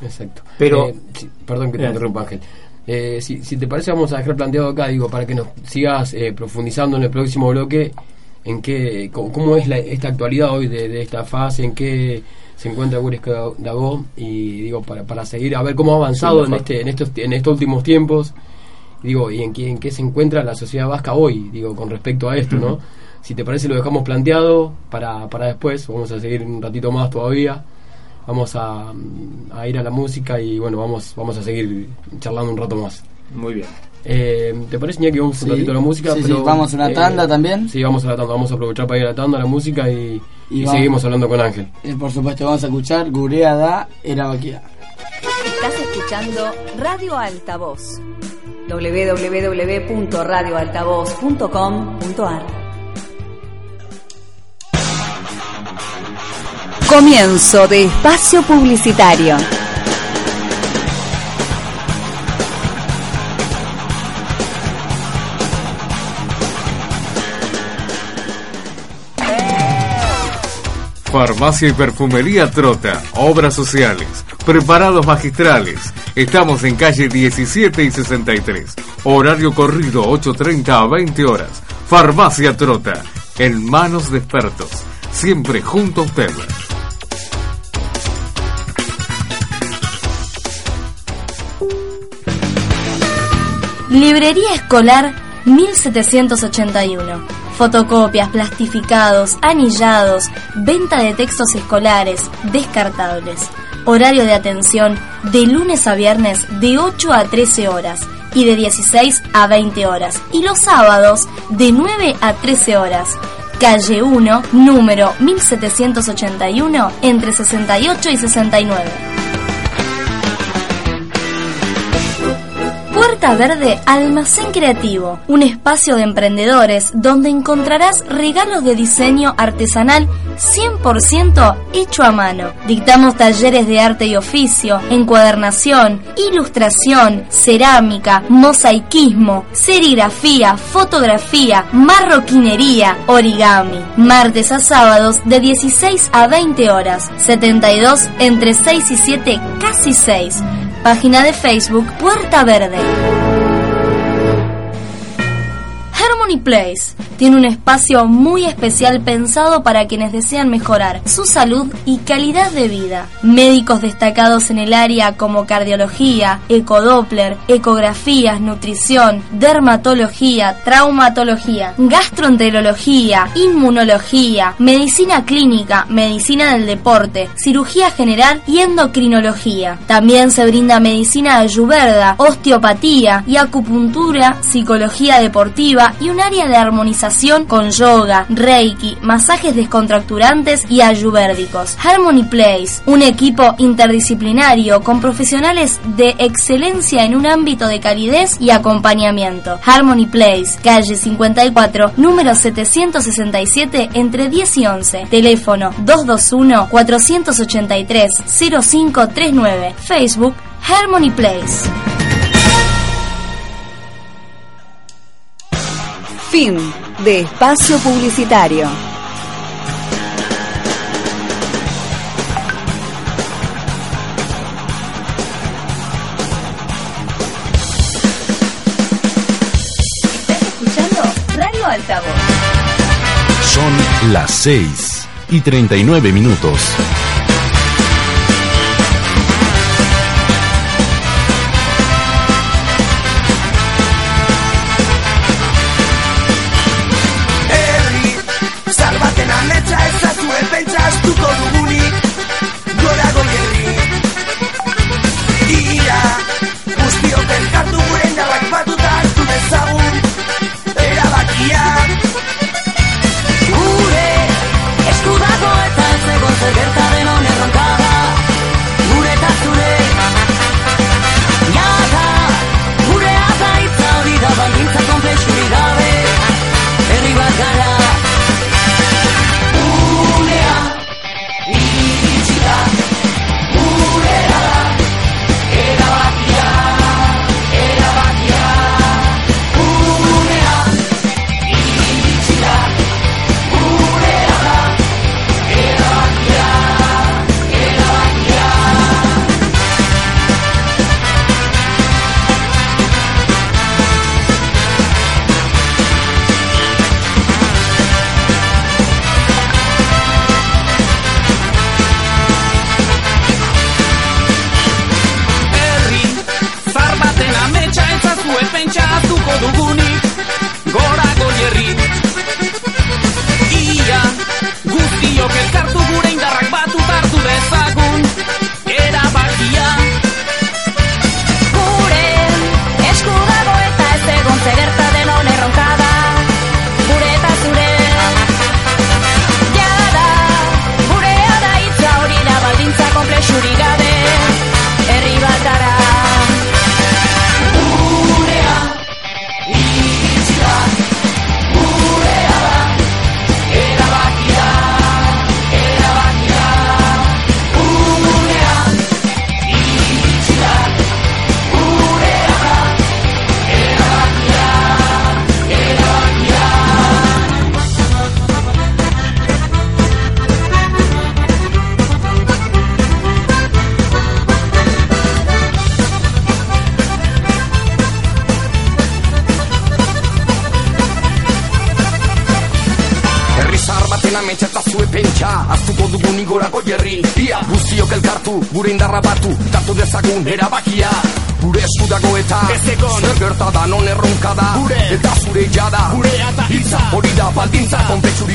Exacto. Pero- Eh, sí, perdón que te Bien. interrumpa, Ángel. Eh, si, si te parece, vamos a dejar planteado acá, digo, para que nos sigas eh, profundizando en el próximo bloque, en qué, cómo, cómo es la- esta actualidad hoy de, de esta fase, en qué se encuentra Gures Dagó, y digo, para, para seguir a ver cómo ha avanzado Sí, en, este, en, estos, en estos últimos tiempos, digo, y en qué, en qué se encuentra la sociedad vasca hoy, digo, con respecto a esto, ¿no? Si te parece, lo dejamos planteado para, para después, vamos a seguir un ratito más todavía vamos a, a ir a la música y bueno, vamos, vamos a seguir charlando un rato más. Muy bien. Eh, ¿Te parece, Iñaki, vamos Sí. un ratito a la música? Sí, sí, vamos a una tanda también. Sí, vamos a la tanda, vamos a aprovechar para ir a la tanda, a la música y, Y y seguimos hablando con Ángel. Y por supuesto vamos a escuchar Gurea da Erabaquia. Estás escuchando Radio Altavoz. www.radioaltavoz.com.ar Comienzo de espacio publicitario. Farmacia y Perfumería Trota, obras sociales, preparados magistrales. Estamos en calle 17 y 63. Horario corrido 8.30 a 20 horas. Farmacia Trota, en manos de expertos. Siempre junto a. Librería Escolar 1781. Fotocopias, plastificados, anillados, venta de textos escolares, descartables. Horario de atención de lunes a viernes de 8 a 13 horas y de 16 a 20 horas. Y los sábados de 9 a 13 horas. Calle 1, número 1781, entre 68 y 69. Verde Almacén Creativo, un espacio de emprendedores donde encontrarás regalos de diseño artesanal 100% hecho a mano. Dictamos talleres de arte y oficio, encuadernación, ilustración, cerámica, mosaicismo, serigrafía, fotografía, marroquinería, origami. Martes a sábados de 16 a 20 horas, 72 entre 6 y 7, casi 6. Página de Facebook Puerta Verde. Harmony Place tiene un espacio muy especial pensado para quienes desean mejorar su salud y calidad de vida. Médicos destacados en el área como cardiología, ecodoppler, ecografías, nutrición, dermatología, traumatología, gastroenterología, inmunología, medicina clínica, medicina del deporte, cirugía general y endocrinología. También se brinda medicina ayurveda, osteopatía y acupuntura, psicología deportiva y un área de armonización con yoga, reiki, masajes descontracturantes y ayurvédicos. Harmony Place, un equipo interdisciplinario con profesionales de excelencia en un ámbito de calidez y acompañamiento. Harmony Place, calle 54, número 767 entre 10 y 11. Teléfono 221 483 0539. Facebook Harmony Place. Fin de espacio publicitario. Estás escuchando Radio Altavoz. Son las 6 y 39 minutos.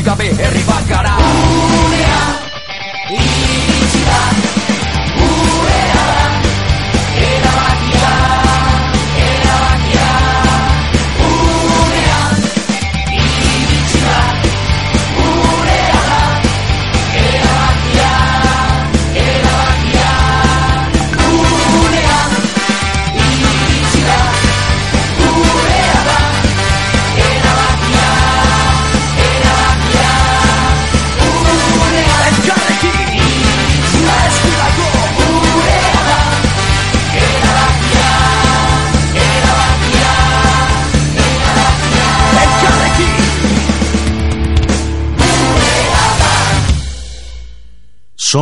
Konpetsurik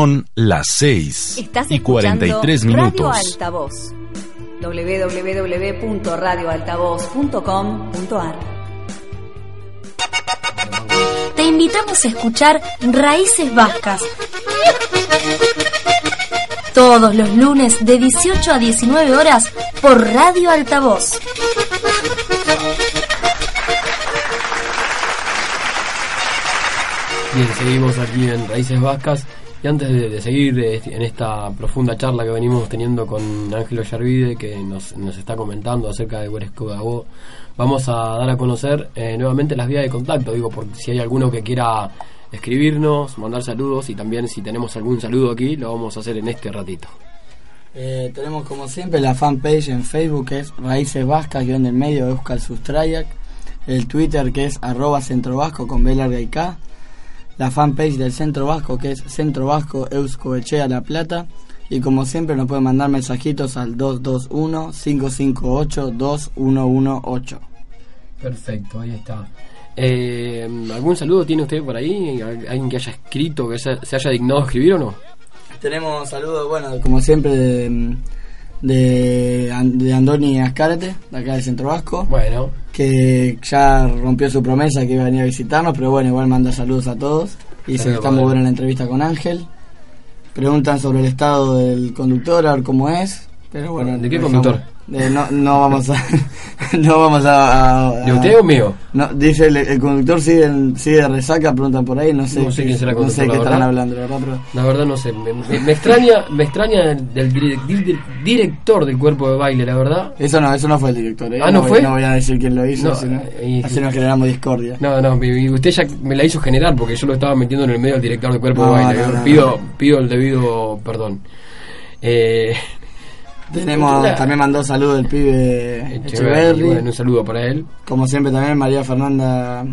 Son las 6 Estás y 43 escuchando Radio minutos. Altavoz www.radioaltavoz.com.ar Te invitamos a escuchar Raíces Vascas. Todos los lunes de 18 a 19 horas por Radio Altavoz. Bien, seguimos aquí en Raíces Vascas. Y antes de, seguir eh, en esta profunda charla que venimos teniendo con Ángelo Yarvide, que nos, está comentando acerca de Hueresco Gabó, vamos a dar a conocer eh, nuevamente las vías de contacto. Digo, por si hay alguno que quiera escribirnos, mandar saludos y también si tenemos algún saludo aquí, lo vamos a hacer en este ratito. Eh, tenemos como siempre la fanpage en Facebook que es Raíces Vascas, guion del medio Euskal Sustrayak. El Twitter que es arroba con B. La fanpage del Centro Vasco que es Centro Vasco Eusko Echea La Plata. Y como siempre nos pueden mandar mensajitos al 221-558-2118. Perfecto, ahí está. Eh, ¿Algún saludo tiene usted por ahí? ¿Al- ¿Alguien que haya escrito, que se, se haya dignado a escribir o no? Tenemos saludos, bueno, como siempre de, de, de Andoni Ascárate, de acá del Centro Vasco. Bueno. Que ya rompió su promesa que iba a venir a visitarnos, pero bueno, igual manda saludos a todos. Dice que está muy buena la entrevista con Ángel. Preguntan sobre el estado del conductor, a ver cómo es. Pero bueno, ¿De qué conductor? De- no, no vamos a. no vamos a. a- ¿De usted o mío? No, dice el, el conductor sigue, sigue de resaca, preguntan por ahí, no sé, No sé quién será no sé qué la estarán verdad. hablando, la verdad, pero La verdad no sé, me, me- me extraña, me extraña del, del dire- dir- director del cuerpo de baile, la verdad. eso no, eso no fue el director, ¿eh? Ah, ¿no fue? no voy a decir quién lo hizo, No, sino- y- así nos generamos discordia. No, no, y- y usted ya me la hizo generar porque yo lo estaba metiendo en el medio del director del cuerpo de baile. no, pido, pido el debido perdón. Eh, Tenemos, también mandó saludos el pibe bueno, un saludo para él. Como siempre también María Fernanda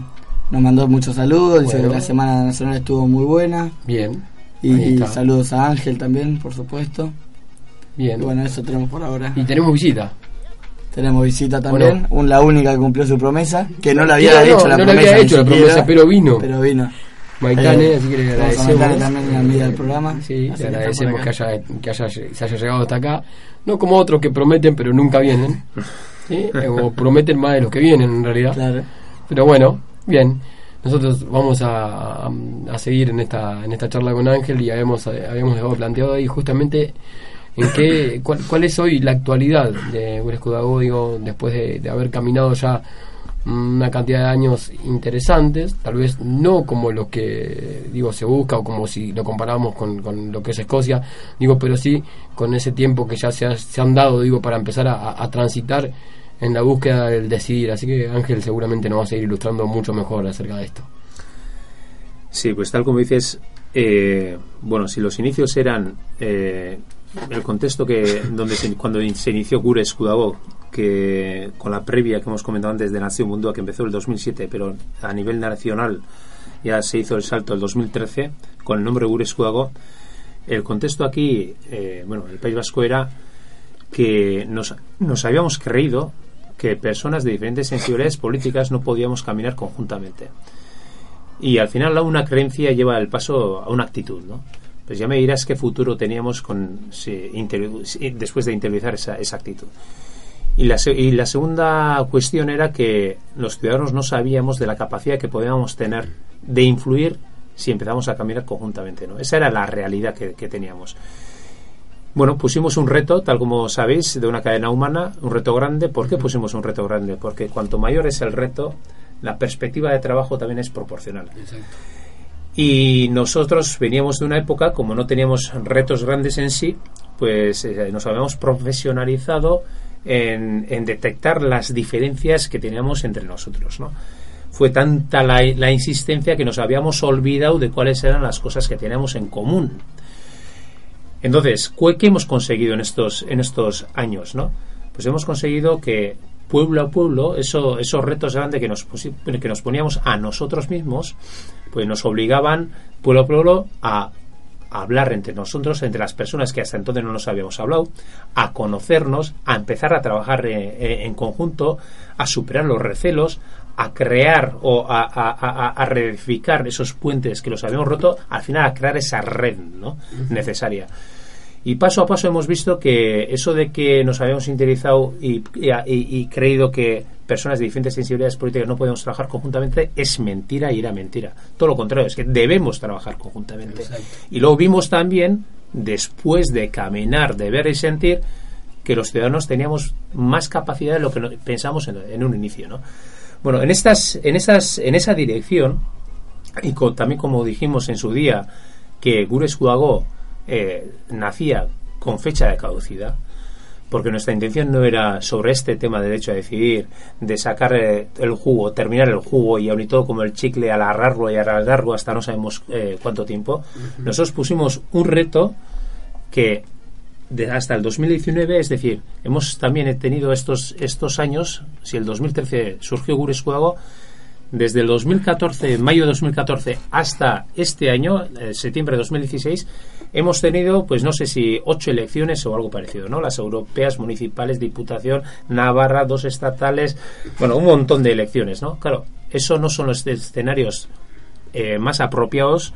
nos mandó muchos saludos, dice Bueno. que la Semana Nacional estuvo muy buena. Bien. Y saludos a Ángel también, por supuesto. Bien. Y bueno, eso tenemos por ahora. Y tenemos visita. Tenemos visita también, un- la única que cumplió su promesa, que no le Sí, había no, hecho la no le promesa. había hecho la promesa, pero vino. Pero vino. Maitane, así que le agradecemos. También, amiga del programa. Sí, le agradecemos que, haya, que haya, se haya llegado hasta acá. No como otros que prometen pero nunca vienen. ¿sí? O prometen más de los que vienen en realidad. Claro. Pero bueno, bien. Nosotros vamos a, a- seguir en esta en esta charla con Ángel y habíamos, habíamos dejado planteado ahí justamente en qué cuál, cuál es hoy la actualidad de Gurescudago, digo, después de, de haber caminado ya una cantidad de años interesantes, tal vez no como lo que digo se busca o como si lo comparamos con, con lo que es Escocia, digo, pero sí con ese tiempo que ya se, ha- se han dado, digo, para empezar a, a- transitar en la búsqueda del decidir. Así que Ángel seguramente nos va a seguir ilustrando mucho mejor acerca de esto. Sí, pues tal como dices, eh, bueno, si los inicios eran eh, el contexto que donde se- cuando se inició Gure Escudago, que con la previa que hemos comentado antes de Nación Mundo, que empezó el 2007, pero a nivel nacional ya se hizo el salto el 2013 con el nombre Gure Escudago. El contexto aquí, eh, bueno, el País Vasco era que nos, nos habíamos creído que personas de diferentes sensibilidades políticas no podíamos caminar conjuntamente. Y al final una creencia lleva el paso a una actitud, ¿no? Pues ya me dirás qué futuro teníamos con si- después de interiorizar esa, esa actitud. Y la, se- y la segunda cuestión era que los ciudadanos no sabíamos de la capacidad que podíamos tener de influir si empezamos a caminar conjuntamente, ¿no? Esa era la realidad que, que teníamos. Bueno, pusimos un reto, tal como sabéis, de una cadena humana, un reto grande. ¿Por qué pusimos un reto grande? Porque cuanto mayor es el reto, la perspectiva de trabajo también es proporcional. Y nosotros veníamos de una época, como no teníamos retos grandes en sí, pues eh, nos habíamos profesionalizado en, detectar las diferencias que teníamos entre nosotros, ¿no? Fue tanta la, insistencia que nos habíamos olvidado de cuáles eran las cosas que teníamos en común. Entonces, ¿cu- ¿qué hemos conseguido en estos, en estos años? ¿no? Pues hemos conseguido que pueblo a pueblo, eso, esos retos grandes que nos, que nos poníamos a nosotros mismos, pues nos obligaban pueblo a pueblo a hablar entre nosotros, entre las personas que hasta entonces no nos habíamos hablado, a conocernos, a empezar a trabajar eh, eh, en conjunto, a superar los recelos, a crear o a, a, a- a reedificar esos puentes que los habíamos roto, al final a crear esa red ¿no? necesaria. Y paso a paso hemos visto que eso de que nos habíamos interiorizado y, y- y- creído que personas de diferentes sensibilidades políticas no podemos trabajar conjuntamente es mentira y era mentira. Todo lo contrario, es que debemos trabajar conjuntamente. Y luego vimos también, después de caminar, de ver y sentir, que los ciudadanos teníamos más capacidad de lo que pensamos en, en un inicio. ¿no? Bueno, en, estas, en, esas, en esa dirección, y co- también como dijimos en su día, que Gures Cuagó eh, nacía con fecha de caducidad, porque nuestra intención no era sobre este tema de derecho a decidir, de sacar eh, el jugo, terminar el jugo y aún y todo como el chicle, alargarlo y alargarlo hasta no sabemos eh, cuánto tiempo. Nosotros pusimos un reto que de hasta el 2019, es decir, hemos también tenido estos, estos años, si el 2013 surgió Gures Cuago, desde el 2014, mayo de 2014 hasta este año, eh, septiembre de 2016, hemos tenido, pues no sé si ocho elecciones o algo parecido, ¿no? Las europeas, municipales, diputación, Navarra, dos estatales, bueno, un montón de elecciones, ¿no? Claro, eso no son los escenarios eh, más apropiados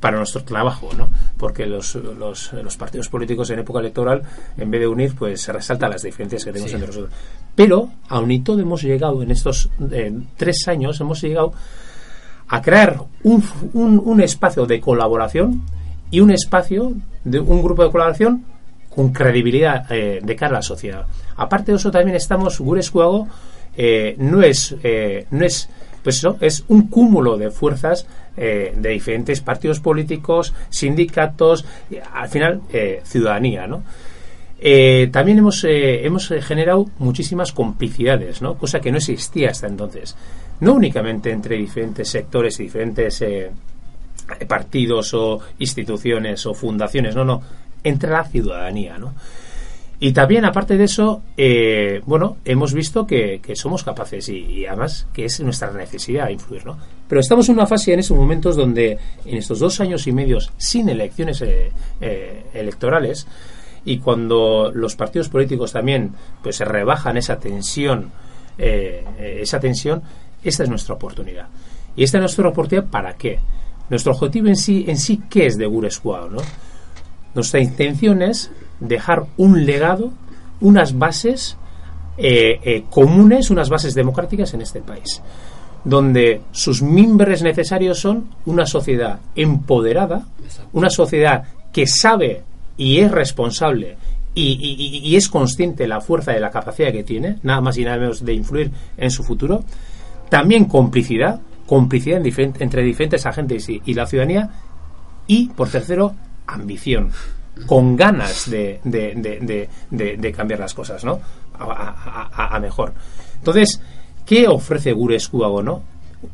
para nuestro trabajo, ¿no? Porque los, los, los partidos políticos en época electoral, en vez de unir, pues se resaltan las diferencias que tenemos Sí. entre nosotros. Pero, aun y todo, hemos llegado en estos eh, tres años, hemos llegado a crear un, un- un espacio de colaboración y un espacio de un grupo de colaboración con credibilidad eh, de cara a la sociedad. Aparte de eso, también estamos, Gure Eskuago eh, no es, eh, no es, pues eso, es un cúmulo de fuerzas eh, de diferentes partidos políticos, sindicatos, al final, ciudadanía, ¿no? También hemos, hemos generado muchísimas complicidades, ¿no? cosa que no existía hasta entonces. No únicamente entre diferentes sectores y diferentes partidos o instituciones o fundaciones, no, no, entre la ciudadanía. ¿no? Y también, aparte de eso, eh, bueno, hemos visto que, somos capaces y, además que es nuestra necesidad influir, ¿no? Pero estamos en una fase en estos momentos donde en estos dos años y medios sin elecciones eh, eh, electorales y cuando los partidos políticos también pues se rebajan esa tensión, eh, eh, esa tensión, esta es nuestra oportunidad. Y esta es nuestra oportunidad para qué? Nuestro objetivo en sí, en sí, ¿qué es de Gurescuao, no? Nuestra intención es dejar un legado, unas bases eh, eh, comunes, unas bases democráticas en este país, donde sus mimbres necesarios son una sociedad empoderada, una sociedad que sabe y es responsable y, y- es consciente de la fuerza y de la capacidad que tiene, nada más y nada menos de influir en su futuro, también complicidad, complicidad en entre diferentes agentes y, la ciudadanía, y por tercero, ambición, con ganas de, cambiar las cosas, ¿no? A, a- mejor. Entonces, ¿qué ofrece Gures Cubago, no?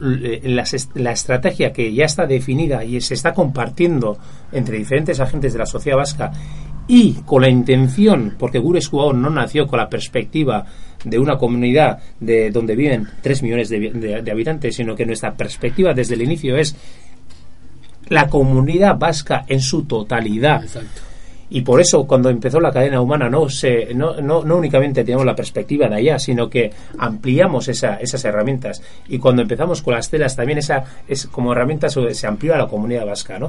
L- las est- La, estrategia que ya está definida y se está compartiendo entre diferentes agentes de la sociedad vasca y con la intención, porque Gures Cubago no nació con la perspectiva de una comunidad de donde viven 3 millones de, vi- de- de habitantes, sino que nuestra perspectiva desde el inicio es la comunidad vasca en su totalidad. Y por eso cuando empezó la cadena humana no, se, no, no, no únicamente teníamos la perspectiva de allá, sino que ampliamos esa- esas herramientas. Y cuando empezamos con las telas también esa es como herramientas se se amplió a la comunidad vasca. ¿no?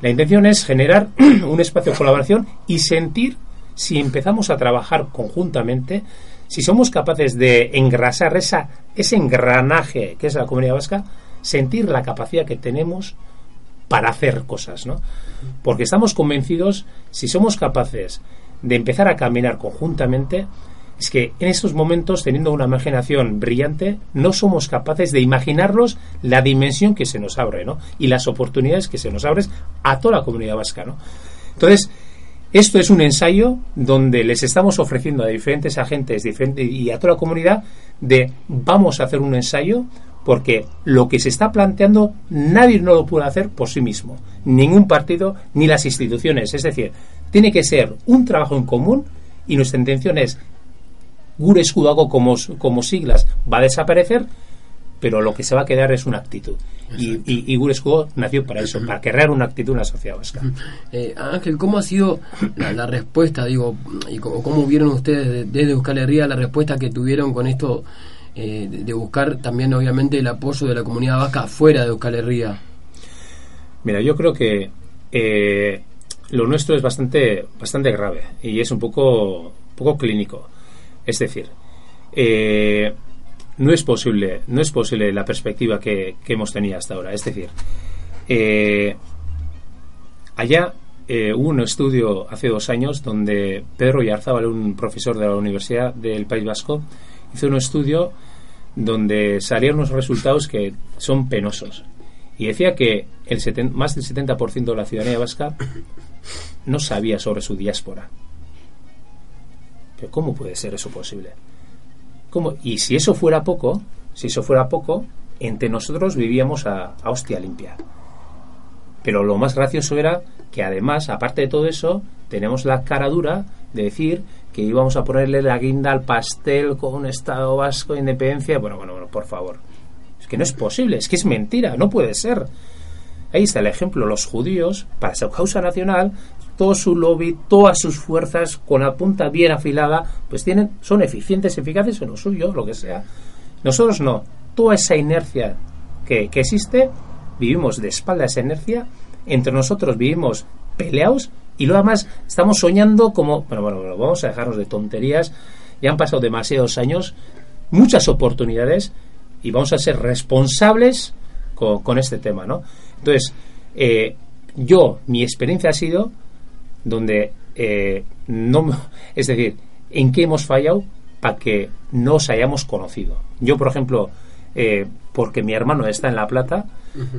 La intención es generar un espacio de colaboración y sentir si empezamos a trabajar conjuntamente, si somos capaces de engrasar esa, ese engranaje que es la comunidad vasca, sentir la capacidad que tenemos para hacer cosas, ¿no? Porque estamos convencidos, si somos capaces de empezar a caminar conjuntamente, es que en estos momentos, teniendo una imaginación brillante, no somos capaces de imaginarnos la dimensión que se nos abre, ¿no? Y las oportunidades que se nos abren a toda la comunidad vasca, ¿no? Entonces, esto es un ensayo donde les estamos ofreciendo a diferentes agentes y a toda la comunidad de vamos a hacer un ensayo porque lo que se está planteando nadie no lo puede hacer por sí mismo, ningún partido ni las instituciones. Es decir, tiene que ser un trabajo en común y nuestra intención es Gure Escudago como, como siglas va a desaparecer, pero lo que se va a quedar es una actitud. Y, y, nació para eso, para crear una actitud en la sociedad vasca. Eh, Ángel, ¿cómo ha sido la, la respuesta, digo, y cómo, cómo vieron ustedes de- desde Euskal Herria la respuesta que tuvieron con esto eh, de, de buscar también, obviamente, el apoyo de la comunidad vasca fuera de Euskal Herria? Mira, yo creo que eh, lo nuestro es bastante, bastante grave y es un poco, un poco clínico. Es decir, eh, no es posible, no es posible la perspectiva que, hemos tenido hasta ahora. Es decir, eh, allá eh, hubo un estudio hace dos años donde Pedro Yarzábal, un profesor de la Universidad del País Vasco, hizo un estudio donde salieron unos resultados que son penosos. Y decía que el seten- más del 70% de la ciudadanía vasca no sabía sobre su diáspora. Pero ¿cómo puede ser eso posible? Y si eso fuera poco, si eso fuera poco, entre nosotros vivíamos a, a hostia limpia. Pero lo más gracioso era que además, aparte de todo eso, tenemos la cara dura de decir que íbamos a ponerle la guinda al pastel con un Estado vasco de independencia. Bueno, bueno, bueno, por favor. Es que no es posible, es que es mentira, no puede ser. Ahí está el ejemplo, los judíos, para su causa nacional, todo su lobby, todas sus fuerzas, con la punta bien afilada, pues tienen, son eficientes, eficaces en lo suyo, lo que sea. Nosotros no. Toda esa inercia que, que existe, vivimos de espalda a esa inercia, entre nosotros vivimos peleados y luego además estamos soñando como, bueno, bueno, bueno, vamos a dejarnos de tonterías, ya han pasado demasiados años, muchas oportunidades y vamos a ser responsables con, con este tema, ¿no? Entonces, eh, yo, mi experiencia ha sido donde eh, no, es decir, en qué hemos fallado para que no os hayamos conocido. Yo, por ejemplo, eh, porque mi hermano está en La Plata,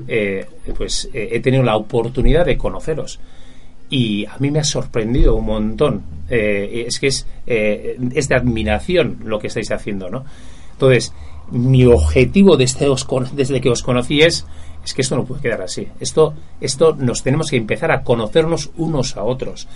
eh, pues eh, he tenido la oportunidad de conoceros. Y a mí me ha sorprendido un montón. Eh, es que es, es de admiración lo que estáis haciendo, ¿no? Entonces, mi objetivo desde, os desde que os conocí es, es que esto no puede quedar así. Esto, esto nos tenemos que empezar a conocernos unos a otros.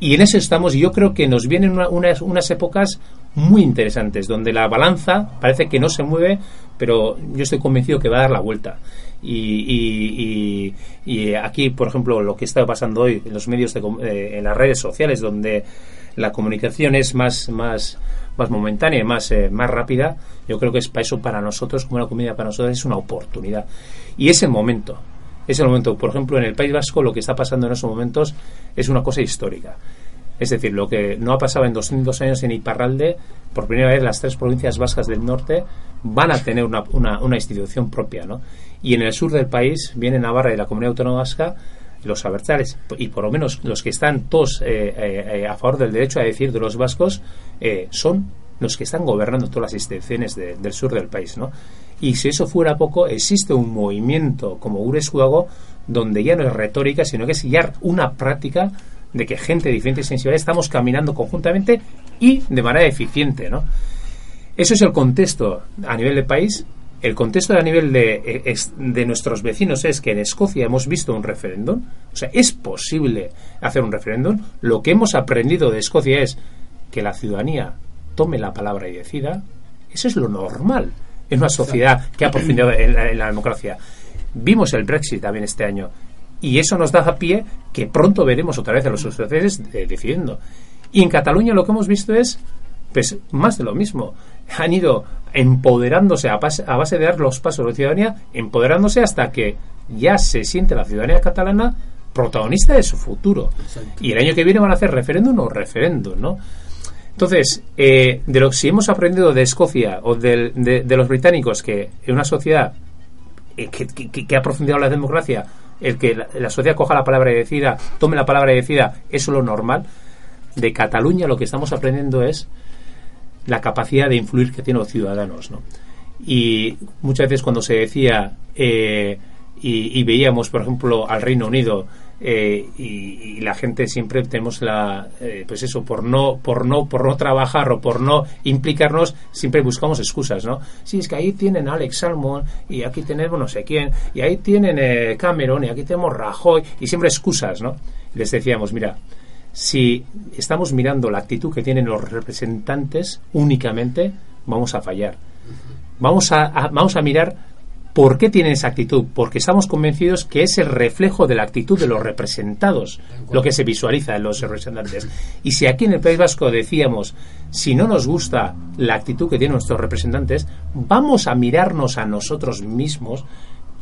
Y en eso estamos, y yo creo que nos vienen una- unas, unas épocas muy interesantes, donde la balanza parece que no se mueve, pero yo estoy convencido que va a dar la vuelta. Y, y- y- aquí, por ejemplo, lo que está pasando hoy en los medios, de eh, en las redes sociales, donde la comunicación es más, más, más momentánea y más, eh, más rápida, yo creo que es para eso para nosotros, como una comunidad para nosotros, es una oportunidad. Y es el momento. Es el momento. Por ejemplo, en el País Vasco lo que está pasando en esos momentos es una cosa histórica. Es decir, lo que no ha pasado en 200 años en Iparralde, por primera vez las tres provincias vascas del norte van a tener una, una- una institución propia, ¿no? Y en el sur del país, viene Navarra y la Comunidad Autónoma Vasca, los abertzales, y por lo menos los que están todos eh, eh, eh, a favor del derecho a decir de los vascos, son los que están gobernando todas las instituciones de- del sur del país, ¿no? Y si eso fuera poco, existe un movimiento como Urescuago donde ya no es retórica, sino que es ya una práctica de que gente de diferentes sensibilidades estamos caminando conjuntamente y de manera eficiente, ¿no? Eso es el contexto a nivel de país. El contexto a nivel de, eh, de nuestros vecinos es que en Escocia hemos visto un referéndum. O sea, es posible hacer un referéndum. Lo que hemos aprendido de Escocia es que la ciudadanía tome la palabra y decida. Eso es lo normal en una sociedad que ha profundizado en la, en la democracia. Vimos el Brexit también este año. Y eso nos da a pie que pronto veremos otra vez a los escoceses eh, decidiendo. Y en Cataluña lo que hemos visto es pues más de lo mismo. Han ido empoderándose a base, a base de dar los pasos de la ciudadanía, empoderándose hasta que ya se siente la ciudadanía catalana protagonista de su futuro. Y el año que viene van a hacer referéndum o referéndum, ¿no? Entonces, eh, de lo que si hemos aprendido de Escocia o del- de, de los británicos que en una sociedad eh, que, que- que ha profundizado la democracia, el que la, la sociedad coja la palabra y decida, tome la palabra y decida, eso es lo normal. De Cataluña lo que estamos aprendiendo es la capacidad de influir que tienen los ciudadanos, ¿no? Y muchas veces cuando se decía eh, y, veíamos, por ejemplo, al Reino Unido eh, y, y la gente siempre tenemos la, eh, pues eso, por no, por no, por no trabajar o por no implicarnos, siempre buscamos excusas, ¿no? Sí, es que ahí tienen a Alex Salmon y aquí tenemos no sé quién y ahí tienen eh, Cameron y aquí tenemos Rajoy y siempre excusas, ¿no? Les decíamos, mira, si estamos mirando la actitud que tienen los representantes únicamente, vamos a fallar. Vamos a, a- vamos a mirar por qué tienen esa actitud, porque estamos convencidos que es el reflejo de la actitud de los representados, lo que se visualiza en los representantes. Y si aquí en el País Vasco decíamos, si no nos gusta la actitud que tienen nuestros representantes, vamos a mirarnos a nosotros mismos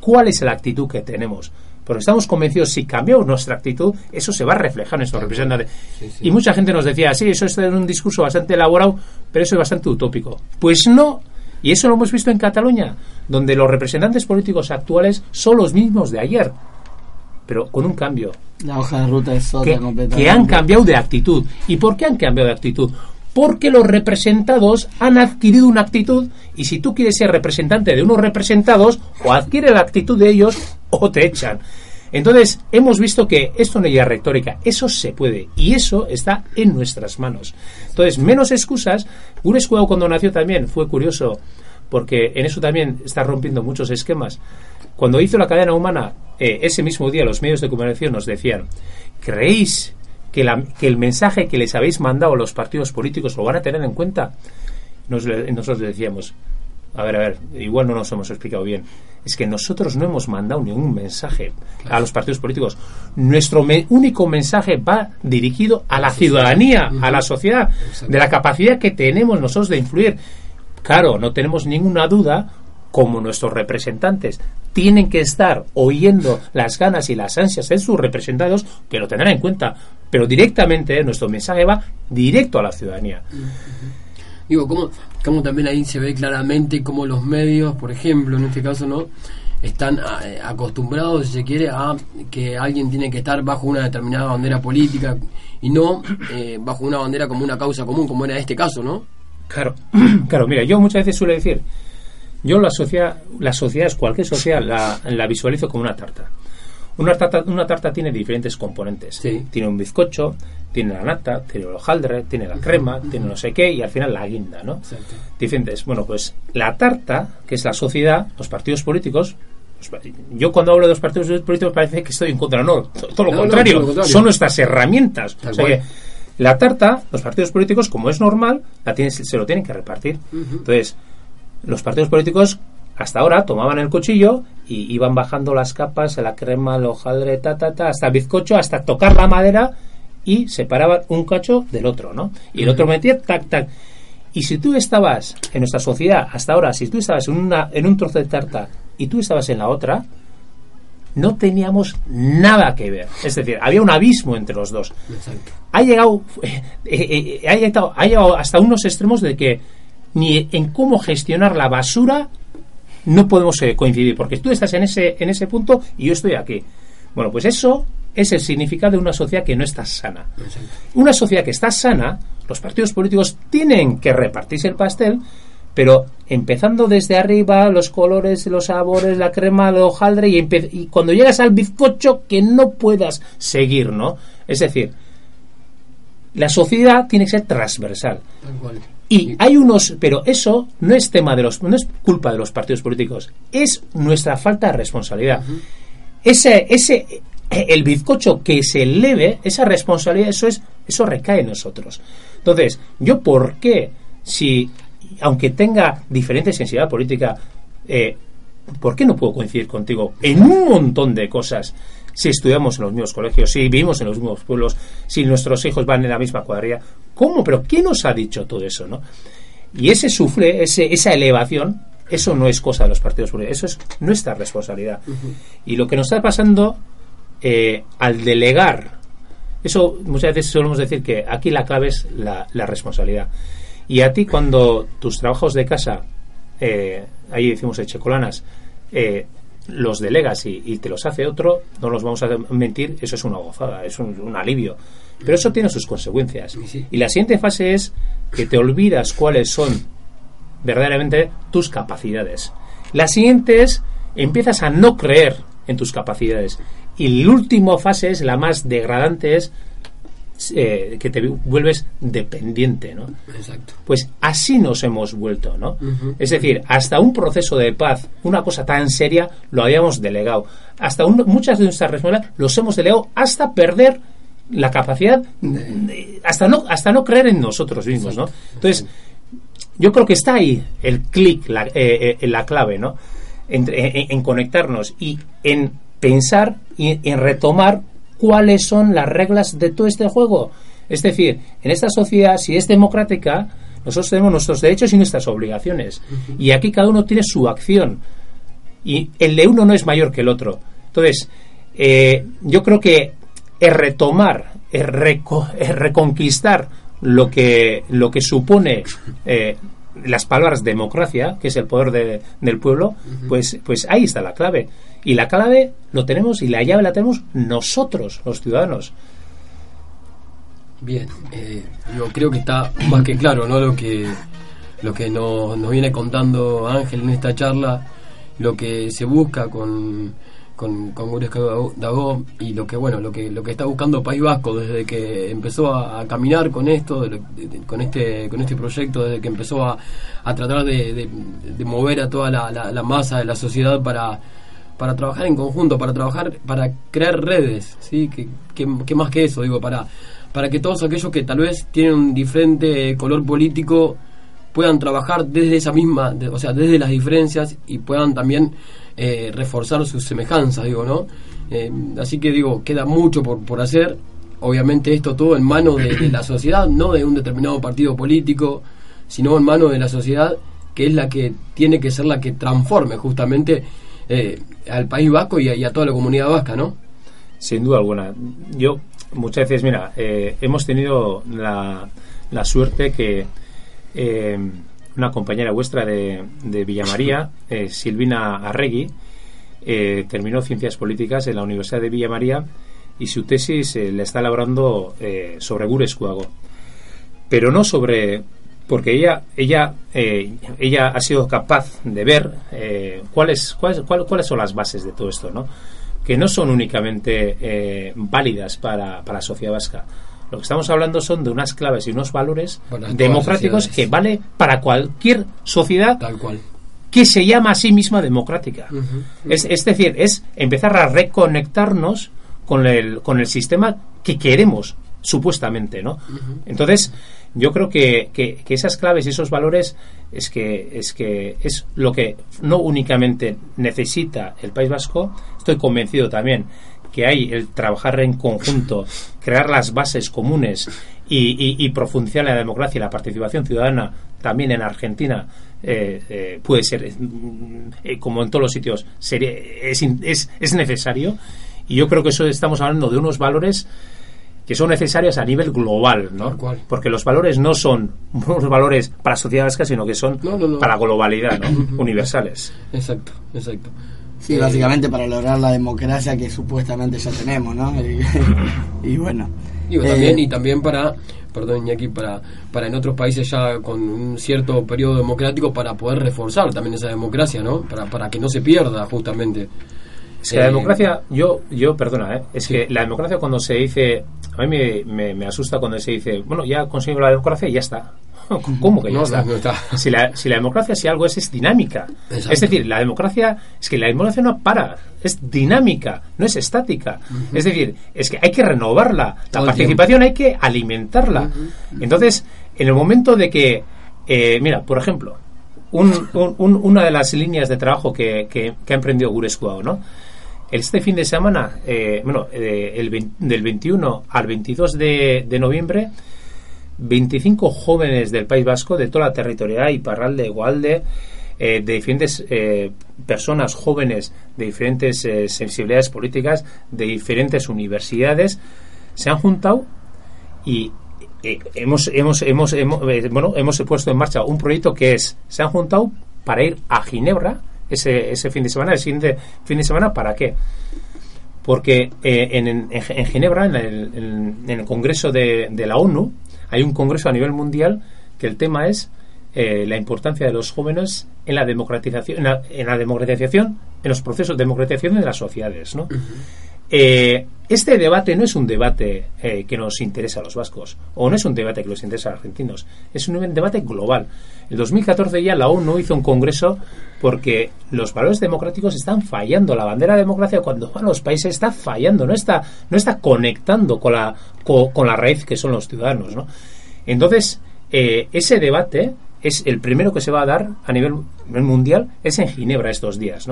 cuál es la actitud que tenemos. Porque estamos convencidos, si cambiamos nuestra actitud, eso se va a reflejar en nuestros representantes. Y mucha gente nos decía, sí, eso es un discurso bastante elaborado, pero eso es bastante utópico. Pues no. Y eso lo hemos visto en Cataluña, donde los representantes políticos actuales son los mismos de ayer, pero con un cambio. La hoja de ruta es otra Que, completamente. que han cambiado de actitud. ¿Y por qué han cambiado de actitud? Porque los representados han adquirido una actitud y si tú quieres ser representante de unos representados, o adquiere la actitud de ellos o te echan. Entonces, hemos visto que esto no es retórica, eso se puede y eso está en nuestras manos. Entonces, menos excusas. Un escudo cuando nació también fue curioso porque en eso también está rompiendo muchos esquemas. Cuando hizo la cadena humana, eh, ese mismo día los medios de comunicación nos decían, ¿creéis que, el mensaje que les habéis mandado a los partidos políticos lo van a tener en cuenta? Nos, nosotros decíamos, a ver, a ver, igual no nos hemos explicado bien. Es que nosotros no hemos mandado ningún mensaje a los partidos políticos. Nuestro me- único mensaje va dirigido a la ciudadanía, a la sociedad, de la capacidad que tenemos nosotros de influir. Claro, no tenemos ninguna duda, como nuestros representantes tienen que estar oyendo las ganas y las ansias de sus representados, que lo tendrán en cuenta. Pero directamente nuestro mensaje va directo a la ciudadanía. Digo, como, como también ahí se ve claramente cómo los medios, por ejemplo, en este caso, ¿no? están eh, acostumbrados, si se quiere, a que alguien tiene que estar bajo una determinada bandera política y no eh, bajo una bandera como una causa común, como era este caso, ¿no? Claro, claro, mira, yo muchas veces suelo decir, yo la sociedad, la sociedad, cualquier sociedad, la visualizo como una tarta. Una tarta, una tarta tiene diferentes componentes. Tiene un bizcocho, tiene la nata, tiene el hojaldre, tiene la crema, tiene no sé qué y al final la guinda, ¿no? Diferentes. Bueno, pues la tarta, que es la sociedad, los partidos políticos, pues, yo cuando hablo de los partidos políticos parece que estoy en contra, no, todo lo, contrario, son nuestras herramientas. O sea que la tarta, los partidos políticos, como es normal, la tienen, se lo tienen que repartir. Entonces, los partidos políticos hasta ahora tomaban el cuchillo y iban bajando las capas, la crema, el hojaldre, ta, ta, ta, hasta el bizcocho, hasta tocar la madera y separaban un cacho del otro, ¿no? Y el otro metía tac, tac. Y si tú estabas en nuestra sociedad hasta ahora, si tú estabas en, una, en un trozo de tarta y tú estabas en la otra, no teníamos nada que ver. Es decir, había un abismo entre los dos. Ha llegado, eh, eh, eh, ha llegado, ha llegado hasta unos extremos de que ni en cómo gestionar la basura no podemos eh, coincidir, porque tú estás en ese, en ese punto y yo estoy aquí. Bueno, pues eso es el significado de una sociedad que no está sana. Una sociedad que está sana, los partidos políticos tienen que repartirse el pastel, pero empezando desde arriba, los colores, los sabores, la crema, el hojaldre, y, y cuando llegas al bizcocho, que no puedas seguir, ¿no? Es decir, la sociedad tiene que ser transversal. Y hay unos, pero eso no es tema de los, no es culpa de los partidos políticos, es nuestra falta de responsabilidad. Ese, ese, el bizcocho que se eleve, esa responsabilidad, eso es, eso recae en nosotros. Entonces, yo por qué, si, aunque tenga diferente sensibilidad política, eh, ¿por qué no puedo coincidir contigo en un montón de cosas? si estudiamos en los mismos colegios, si vivimos en los mismos pueblos, si nuestros hijos van en la misma cuadrilla. ¿Cómo? ¿Pero quién nos ha dicho todo eso? ¿no? Y ese sufle, ese, esa elevación, eso no es cosa de los partidos políticos, eso es nuestra responsabilidad. Y lo que nos está pasando eh, al delegar, eso muchas veces solemos decir que aquí la clave es la, responsabilidad. Y a ti cuando tus trabajos de casa, eh, ahí decimos echecolanas, eh, los delegas y, te los hace otro, no los vamos a mentir, eso es una gozada, es un, alivio. Pero eso tiene sus consecuencias. Y la siguiente fase es que te olvidas cuáles son verdaderamente tus capacidades. La siguiente es empiezas a no creer en tus capacidades. Y la última fase es la más degradante es eh, que te vuelves dependiente, ¿no? Exacto. Pues así nos hemos vuelto, ¿no? Es decir, hasta un proceso de paz, una cosa tan seria, lo habíamos delegado. Hasta muchas de nuestras responsabilidades los hemos delegado hasta perder la capacidad, hasta no, hasta no creer en nosotros mismos, ¿no? Entonces, yo creo que está ahí el clic, la, eh, eh, la clave, ¿no? en, conectarnos y en pensar y en retomar cuáles son las reglas de todo este juego. Es decir, en esta sociedad, si es democrática, nosotros tenemos nuestros derechos y nuestras obligaciones. Y aquí cada uno tiene su acción. Y el de uno no es mayor que el otro. Entonces, eh, yo creo que es retomar, es, reconquistar lo que, lo que supone eh, las palabras democracia, que es el poder del pueblo, pues, pues ahí está la clave. Y la clave lo tenemos y la llave la tenemos nosotros, los ciudadanos. Bien, eh, yo creo que está más que claro, ¿no? Lo que lo que nos, nos viene contando Ángel en esta charla, lo que se busca con con, con Dagó y lo que bueno lo que lo que está buscando País Vasco desde que empezó a, caminar con esto con este con este proyecto desde que empezó a, a tratar de, de, mover a toda la, la, masa de la sociedad para para trabajar en conjunto, para trabajar, para crear redes, ¿sí? Que, que, más que eso, digo, para, para que todos aquellos que tal vez tienen un diferente color político puedan trabajar desde esa misma, o sea, desde las diferencias y puedan también eh, reforzar sus semejanzas, digo, ¿no? Eh, así que digo, queda mucho por, por hacer, obviamente esto todo en manos de, la sociedad, no de un determinado partido político, sino en manos de la sociedad, que es la que tiene que ser la que transforme justamente eh, al País Vasco y a, toda la comunidad vasca, ¿no? Sin duda alguna. Yo muchas veces, mira, hemos tenido la, la suerte que una compañera vuestra de, de Villamaría, Silvina Arregui, eh, terminó Ciencias Políticas en la Universidad de Villa María y su tesis eh, la está elaborando eh, sobre Gurescuago. Pero no sobre porque ella ella eh, ella ha sido capaz de ver eh, cuáles, cuáles cuál- cuáles son las bases de todo esto no que no son únicamente eh, válidas para, para la sociedad vasca lo que estamos hablando son de unas claves y unos valores democráticos que vale para cualquier sociedad Tal cual. que se llama a sí misma democrática. es, es decir, es empezar a reconectarnos con el, con el sistema que queremos, supuestamente, ¿no? Entonces, yo creo que, que- que esas claves y esos valores es que, es que es lo que no únicamente necesita el País Vasco, estoy convencido también que hay el trabajar en conjunto, crear las bases comunes y, y- y profundizar la democracia y la participación ciudadana también en Argentina eh, eh, puede ser, mm, eh, como en todos los sitios, sería, es, es, es necesario. Y yo creo que eso estamos hablando de unos valores que son necesarios a nivel global, ¿no? Porque los valores no son unos valores para la sociedad vasca, sino que son No, no, no. para la globalidad, ¿no? Universales. Exacto, exacto. Sí, Eh, básicamente para lograr la democracia que supuestamente ya tenemos, ¿no? Y, y bueno. Digo, Eh, también, y también para, perdón, Iñaki, para, para en otros países ya con un cierto periodo democrático para poder reforzar también esa democracia, ¿no? Para, para que no se pierda, justamente. Es que la Eh, democracia, yo, yo perdona, ¿eh? es que la democracia cuando se dice, a mí me, me, me asusta cuando se dice, bueno, ya conseguimos la democracia y ya está. ¿Cómo que ya No, está? no, no está. Si, la, si la democracia, si algo es, es dinámica. Exacto. Es decir, la democracia, es que la democracia no para, es dinámica, no es estática. Es decir, es que hay que renovarla. La Todo participación hay que alimentarla. Entonces, en el momento de que, eh, mira, por ejemplo, un- un- un- una de las líneas de trabajo que, que, que ha emprendido Gurescuao, ¿no? Este fin de semana, eh, bueno, eh, el del 21 al 22 de, de noviembre, 25 jóvenes del País Vasco, de toda la territorialidad, Iparralde, Gualde, eh, de diferentes eh, personas jóvenes de diferentes eh, sensibilidades políticas, de diferentes universidades, se han juntado y eh, hemos, hemos, hemos, hemos, eh, bueno, hemos puesto en marcha un proyecto que es, se han juntado para ir a Ginebra ese, ese fin de semana, el siguiente fin de semana, ¿para qué? Porque eh, en, en, en Ginebra, en el, en- el Congreso de la ONU, hay un congreso a nivel mundial que el tema es eh, la importancia de los jóvenes en la democratización, en la, democratización, en los procesos de democratización de las sociedades, ¿no? Eh, este debate no es un debate eh, que nos interesa a los vascos o no es un debate que nos interesa a los argentinos, es un debate global. En 2014 ya la ONU hizo un congreso porque los valores democráticos están fallando. La bandera de democracia cuando van los países está fallando, no está, no está conectando con la, co- con, la raíz que son los ciudadanos. ¿no? Entonces, eh, ese debate es el primero que se va a dar a nivel, mundial, es en Ginebra estos días.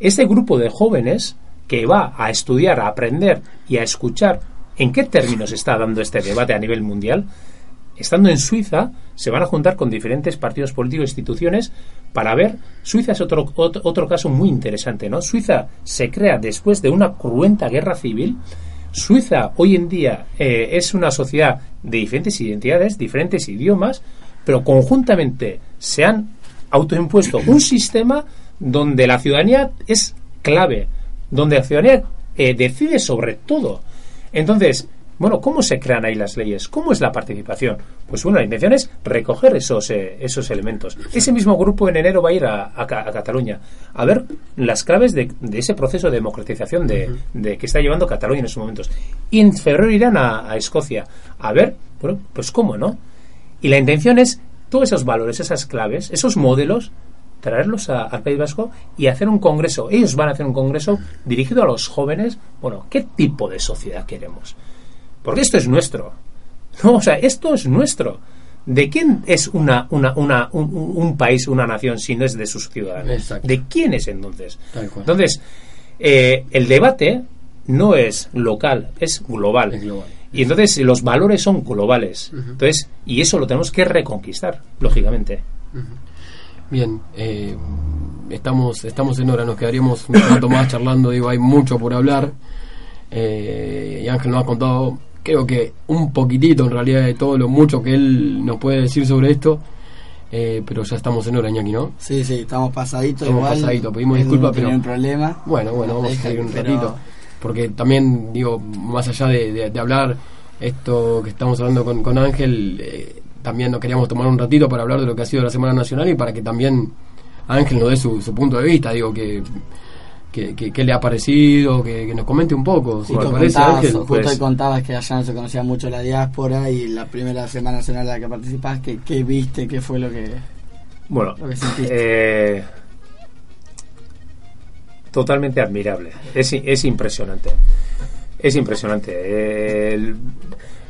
Este grupo de jóvenes que va a estudiar, a aprender y a escuchar en qué términos está dando este debate a nivel mundial, estando en Suiza, se van a juntar con diferentes partidos políticos e instituciones para ver. Suiza es otro, otro, otro caso muy interesante, ¿no? Suiza se crea después de una cruenta guerra civil. Suiza hoy en día eh, es una sociedad de diferentes identidades, diferentes idiomas, pero conjuntamente se han autoimpuesto un sistema donde la ciudadanía es clave, donde la ciudadanía eh, decide sobre todo. Entonces, bueno, ¿cómo se crean ahí las leyes? ¿Cómo es la participación? Pues bueno, la intención es recoger esos, eh, esos elementos. Ese mismo grupo en enero va a ir a, a Ca- a Cataluña a ver las claves de, de ese proceso de democratización de, de que está llevando Cataluña en estos momentos. Y en febrero irán a, a Escocia a ver, bueno, pues cómo, ¿no? Y la intención es todos esos valores, esas claves, esos modelos, traerlos a- al País Vasco y hacer un congreso. Ellos van a hacer un congreso dirigido a los jóvenes. Bueno, ¿qué tipo de sociedad queremos? Porque esto es nuestro. No, o sea, esto es nuestro. ¿De quién es una, una, una, un, país, una nación, si no es de sus ciudadanos? Exacto. ¿De quién es entonces? Entonces, eh, el debate no es local, es global. Es global. Y entonces los valores son globales. Entonces, y eso lo tenemos que reconquistar, lógicamente. Bien, eh, estamos, estamos en hora, nos quedaríamos un rato más charlando, digo, hay mucho por hablar. Eh, y Ángel nos ha contado, creo que un poquitito en realidad de todo lo mucho que él nos puede decir sobre esto. eh, pero ya estamos en hora, Iñaki, ¿no? Sí, sí, estamos pasaditos Estamos pasaditos, pedimos disculpas, pero- un problema. Bueno, bueno, vamos a seguir un pero- ratito. Porque también, digo, más allá de, de- de hablar esto que estamos hablando con, con Ángel, eh, también nos queríamos tomar un ratito para hablar de lo que ha sido la Semana Nacional y para que también Ángel nos dé su, su punto de vista, digo, que, que, que- que le ha parecido, que, que nos comente un poco, si Justo, te parece, contabas, Ángel. justo Pues, contabas que allá no se conocía mucho la diáspora y la primera Semana Nacional en la que participás, ¿qué, qué viste? ¿Qué fue lo que...? Bueno, Lo que sentiste. eh, totalmente admirable. Es, i- es impresionante. Es impresionante. Eh, el-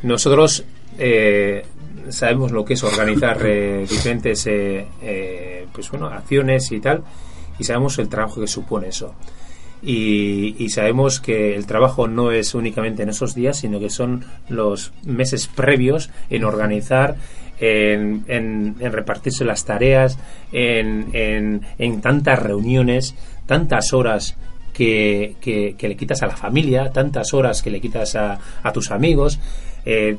nosotros eh, sabemos lo que es organizar eh, diferentes eh, eh, pues bueno, acciones y tal, y sabemos el trabajo que supone eso. Y, sabemos que el trabajo no es únicamente en esos días, sino que son los meses previos en organizar, en, en- repartirse las tareas, en, en- tantas reuniones, tantas horas que, que- que le quitas a la familia, tantas horas que le quitas a, a tus amigos, eh,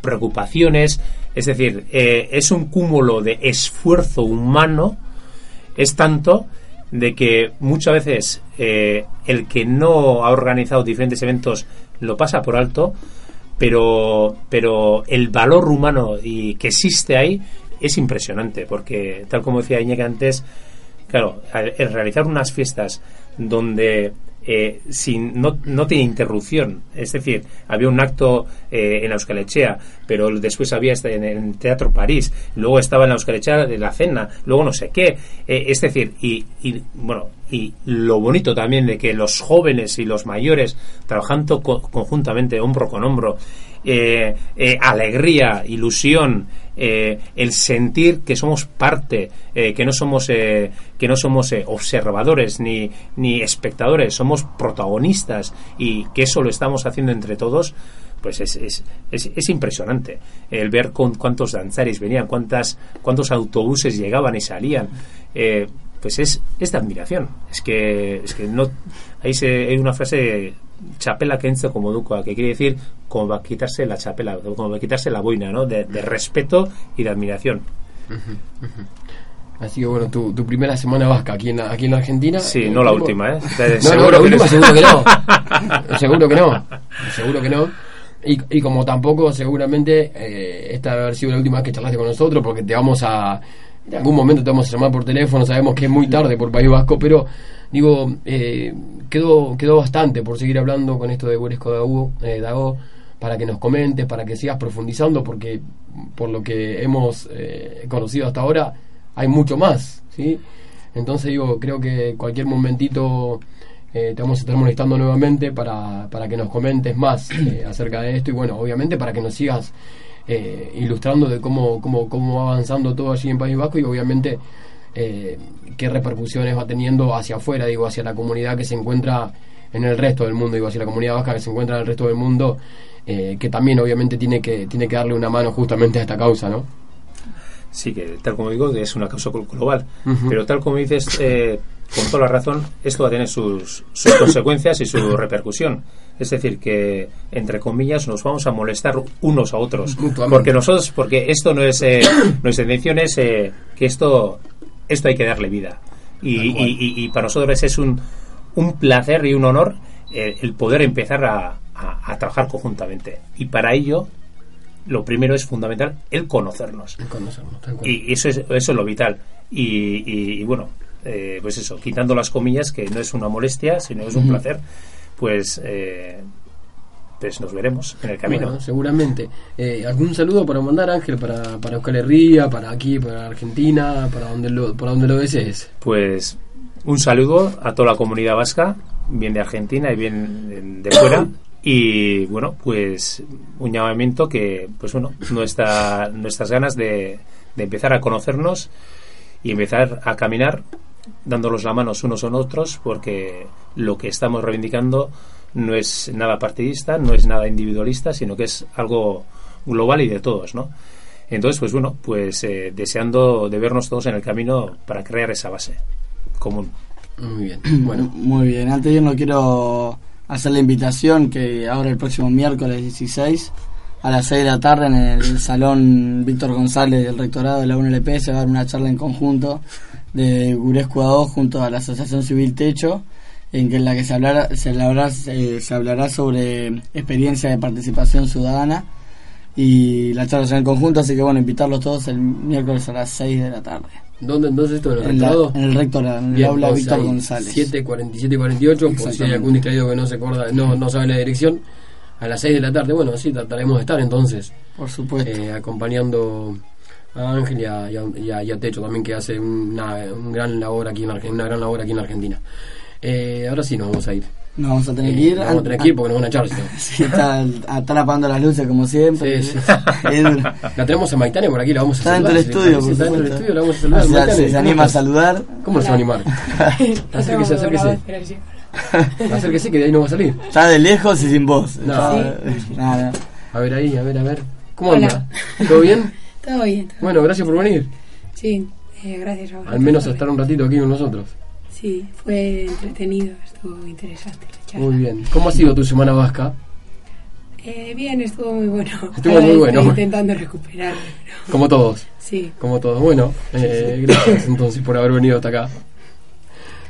preocupaciones. Es decir, eh, es un cúmulo de esfuerzo humano, es tanto de que muchas veces eh, el que no ha organizado diferentes eventos lo pasa por alto, pero, pero el valor humano y que existe ahí es impresionante, porque tal como decía Iñaki antes, claro, el realizar unas fiestas donde eh, sin, no, no tiene interrupción, es decir, había un acto eh, en la Euskalechea, pero después había este en el Teatro París, luego estaba en la Euskalechea de la cena, luego no sé qué, eh, es decir, y, y, bueno, y lo bonito también de que los jóvenes y los mayores trabajando co- conjuntamente, hombro con hombro, eh, eh, alegría, ilusión, eh, el sentir que somos parte, eh, que no somos eh, que no somos eh, observadores ni, ni espectadores, somos protagonistas y que eso lo estamos haciendo entre todos, pues es, es, es, es impresionante el ver con cuántos danzaris venían, cuántas cuántos autobuses llegaban y salían. pues es, es de admiración. Es que, es que no. Ahí se, hay una frase chapela que enzo como duca, que quiere decir como va a quitarse la chapela, como va a quitarse la boina, ¿no? De, de respeto y de admiración. Así que bueno, tu, tu primera semana vasca aquí en, la- aquí en la Argentina. Sí, eh, no la última, ¿eh? No, no, Seguro la que última no. seguro que no. seguro que no. Seguro que no. Y, y como tampoco seguramente eh, esta debe haber sido la última vez que charlaste con nosotros porque te vamos a... En algún momento te vamos a llamar por teléfono, sabemos que es muy tarde por País Vasco, pero digo, eh, quedó, quedó bastante por seguir hablando con esto de Hueresco Dago, eh, Dago para que nos comentes, para que sigas profundizando, porque por lo que hemos eh, conocido hasta ahora hay mucho más, ¿sí? Entonces digo, creo que cualquier momentito eh, te vamos a estar molestando nuevamente para, para que nos comentes más eh, acerca de esto y bueno, obviamente para que nos sigas eh, ilustrando de cómo, cómo, cómo va avanzando todo allí en País Vasco y obviamente eh, qué repercusiones va teniendo hacia afuera, digo, hacia la comunidad que se encuentra en el resto del mundo, digo, hacia la comunidad vasca que se encuentra en el resto del mundo, eh, que también obviamente tiene que, tiene que darle una mano justamente a esta causa, ¿no? Sí, que tal como digo, es una causa glo- global. Pero tal como dices, eh, con toda la razón, esto va a tener sus, sus consecuencias y su repercusión. Es decir, que, entre comillas, nos vamos a molestar unos a otros. Porque nosotros, porque esto no es, eh, nuestra intención es eh, que esto, esto hay que darle vida. Y, y- y- y para nosotros es un, un placer y un honor eh, el poder empezar a, a- a trabajar conjuntamente. Y para ello, lo primero es fundamental el conocernos. Y eso es, eso es lo vital. Y, y- y bueno, eh, pues eso, quitando las comillas, que no es una molestia, sino es un placer, pues, eh, pues nos veremos en el camino. Bueno, seguramente. Eh, ¿Algún saludo para mandar, Ángel, para, para Euskal Herria, para aquí, para Argentina, para donde lo, para donde lo desees? Pues un saludo a toda la comunidad vasca, bien de Argentina y bien de fuera. Y bueno, pues un llamamiento que, pues bueno, nuestra, nuestras ganas de, de empezar a conocernos y empezar a caminar dándonos la mano unos a otros, porque lo que estamos reivindicando no es nada partidista, no es nada individualista, sino que es algo global y de todos, ¿no? Entonces, pues bueno, pues eh, deseando de vernos todos en el camino para crear esa base común. Muy bien. Bueno, Muy bien, antes yo no quiero hacer la invitación que ahora el próximo miércoles 16 a las 6 de la tarde en el Salón Víctor González del Rectorado de la UNLP se va a dar una charla en conjunto de Gurescu A2 junto a la Asociación Civil Techo en que en la que se hablará, se hablará, eh, se hablará sobre experiencia de participación ciudadana y la charla será en conjunto, así que bueno, invitarlos todos el miércoles a las 6 de la tarde. ¿Dónde entonces esto? ¿En el En, la- rectorado? en el rectorado, en el aula Víctor González. 7, 47 y 48, por si hay algún distraído que no se acuerda, no, no sabe la dirección, a las 6 de la tarde. Bueno, sí, trataremos de estar entonces, Por supuesto. eh, acompañando a Ángel y a, y a- y a- y a Techo también, que hace una, un gran labor aquí en Argentina, una gran labor aquí en Argentina. Eh, ahora sí nos vamos a ir. Nos vamos a tener Eh, que ir. nos vamos a tener que ir porque nos van a echar. Sí, está, están apagando las luces como siempre. Sí, sí. La tenemos a Maitane por aquí, la vamos a Está dentro saludar. del estudio, está dentro del estudio, la vamos a saludar. Ah, se- Maitane, se, se ¿cómo anima a saludar. ¿Cómo no se va a animar? acérquese, acérquese. Acérquese que de ahí no va a salir. Está de lejos y sin voz. No. Está- nada. A ver ahí, a ver, a ver. ¿Cómo Hola. anda? ¿Todo bien? Todo bien. todo Bueno, gracias por venir. Sí, eh, gracias Raúl. Al menos a estar un ratito aquí con nosotros. Sí, fue entretenido, estuvo interesante la charla. Muy bien. ¿Cómo ha sido tu semana vasca? Eh, bien, estuvo muy bueno. Estuvo Ahora muy bueno. Estoy intentando recuperarme. pero- Como todos. Sí. Como todos. Bueno, eh, gracias entonces por haber venido hasta acá.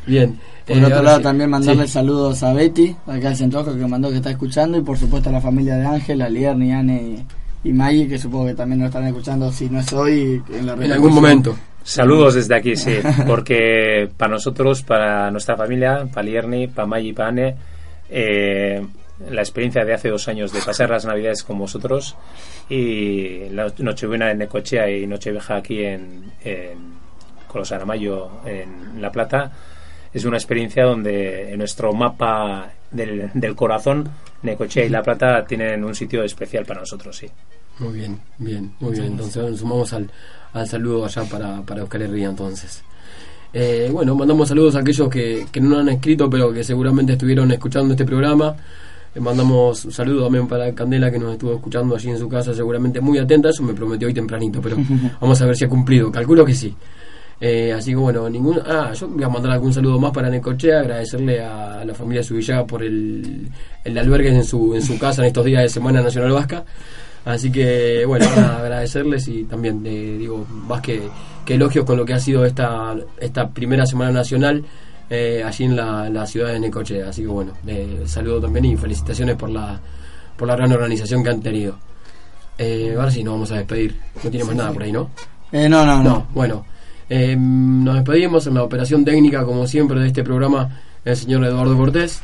Bien. Por Eh, otro ahora lado, sí. también mandarle Sí. saludos a Betty, acá de Centrojo, que mandó que está escuchando, y por supuesto a la familia de Ángel, a Lierni, Anne y, Maggie, que supongo que también nos están escuchando, si no es hoy, en la En algún momento. Saludos desde aquí, sí, porque para nosotros, para nuestra familia, para Lierni, para Maggi y para Anne, eh, la experiencia de hace dos años de pasar las navidades con vosotros y la Nochebuena en Necochea y Nochevieja aquí en, en Colos Aramayo en La Plata es una experiencia donde en nuestro mapa del, del corazón Necochea y La Plata tienen un sitio especial para nosotros, sí. Muy bien, bien, muy bien. Entonces nos sumamos al, al saludo allá para, para Euskal Herria entonces. Eh, bueno, mandamos saludos a aquellos que, que no han escrito, pero que seguramente estuvieron escuchando este programa. Eh, mandamos un saludo también para Candela, que nos estuvo escuchando allí en su casa, seguramente muy atenta. Eso me prometió hoy tempranito, pero vamos a ver si ha cumplido. Calculo que sí. Eh, así que bueno, ningún. Ah, yo voy a mandar algún saludo más para Necochea, agradecerle a la familia Subillaga por el, el albergue en su, en su casa en estos días de Semana Nacional Vasca. Así que bueno, agradecerles y también eh, digo más que, que elogios con lo que ha sido esta, esta primera Semana Nacional eh, allí en la, la ciudad de Necochea. Así que bueno, eh, saludo también y felicitaciones por la, por la gran organización que han tenido. Eh, ahora sí, nos vamos a despedir. No tiene más nada por ahí, ¿no? Eh, no, no, no. bueno. Eh, nos despedimos en la operación técnica, como siempre, de este programa, el señor Eduardo Cortés.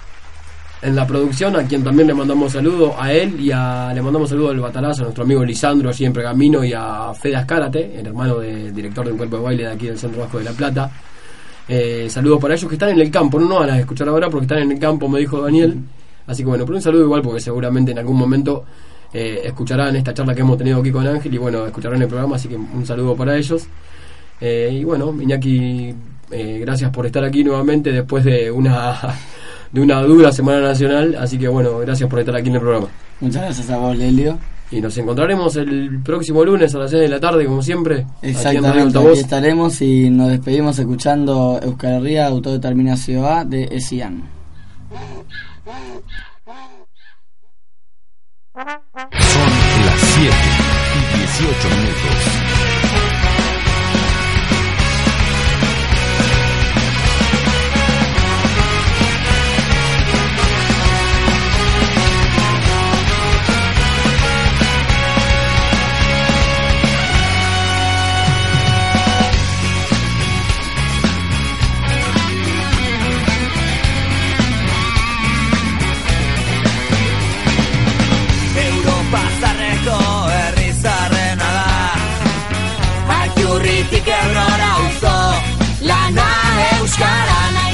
En la producción, a quien también le mandamos saludo, a él y a, le mandamos saludo al Batalazo, a nuestro amigo Lisandro, allí en Pergamino, y a Fede Azcárate, el hermano del director de un cuerpo de baile de aquí del Centro Vasco de La Plata. Eh, saludos para ellos que están en el campo, no, no van a escuchar ahora porque están en el campo, me dijo Daniel. Así que bueno, pero un saludo igual porque seguramente en algún momento eh, escucharán esta charla que hemos tenido aquí con Ángel y bueno, escucharán el programa, así que un saludo para ellos. Eh, y bueno, Iñaki, eh, gracias por estar aquí nuevamente después de una de una dura semana nacional, así que bueno, gracias por estar aquí en el programa. Muchas gracias a vos, Lelio. Y nos encontraremos el próximo lunes a las 6 de la tarde, como siempre. aquí en Radio Exactamente, Altavoz. aquí estaremos y nos despedimos escuchando Euskal Herria, Autodeterminación A de ESIAN. Son las 7 y 18 minutos. politike errora auzo, lana euskaran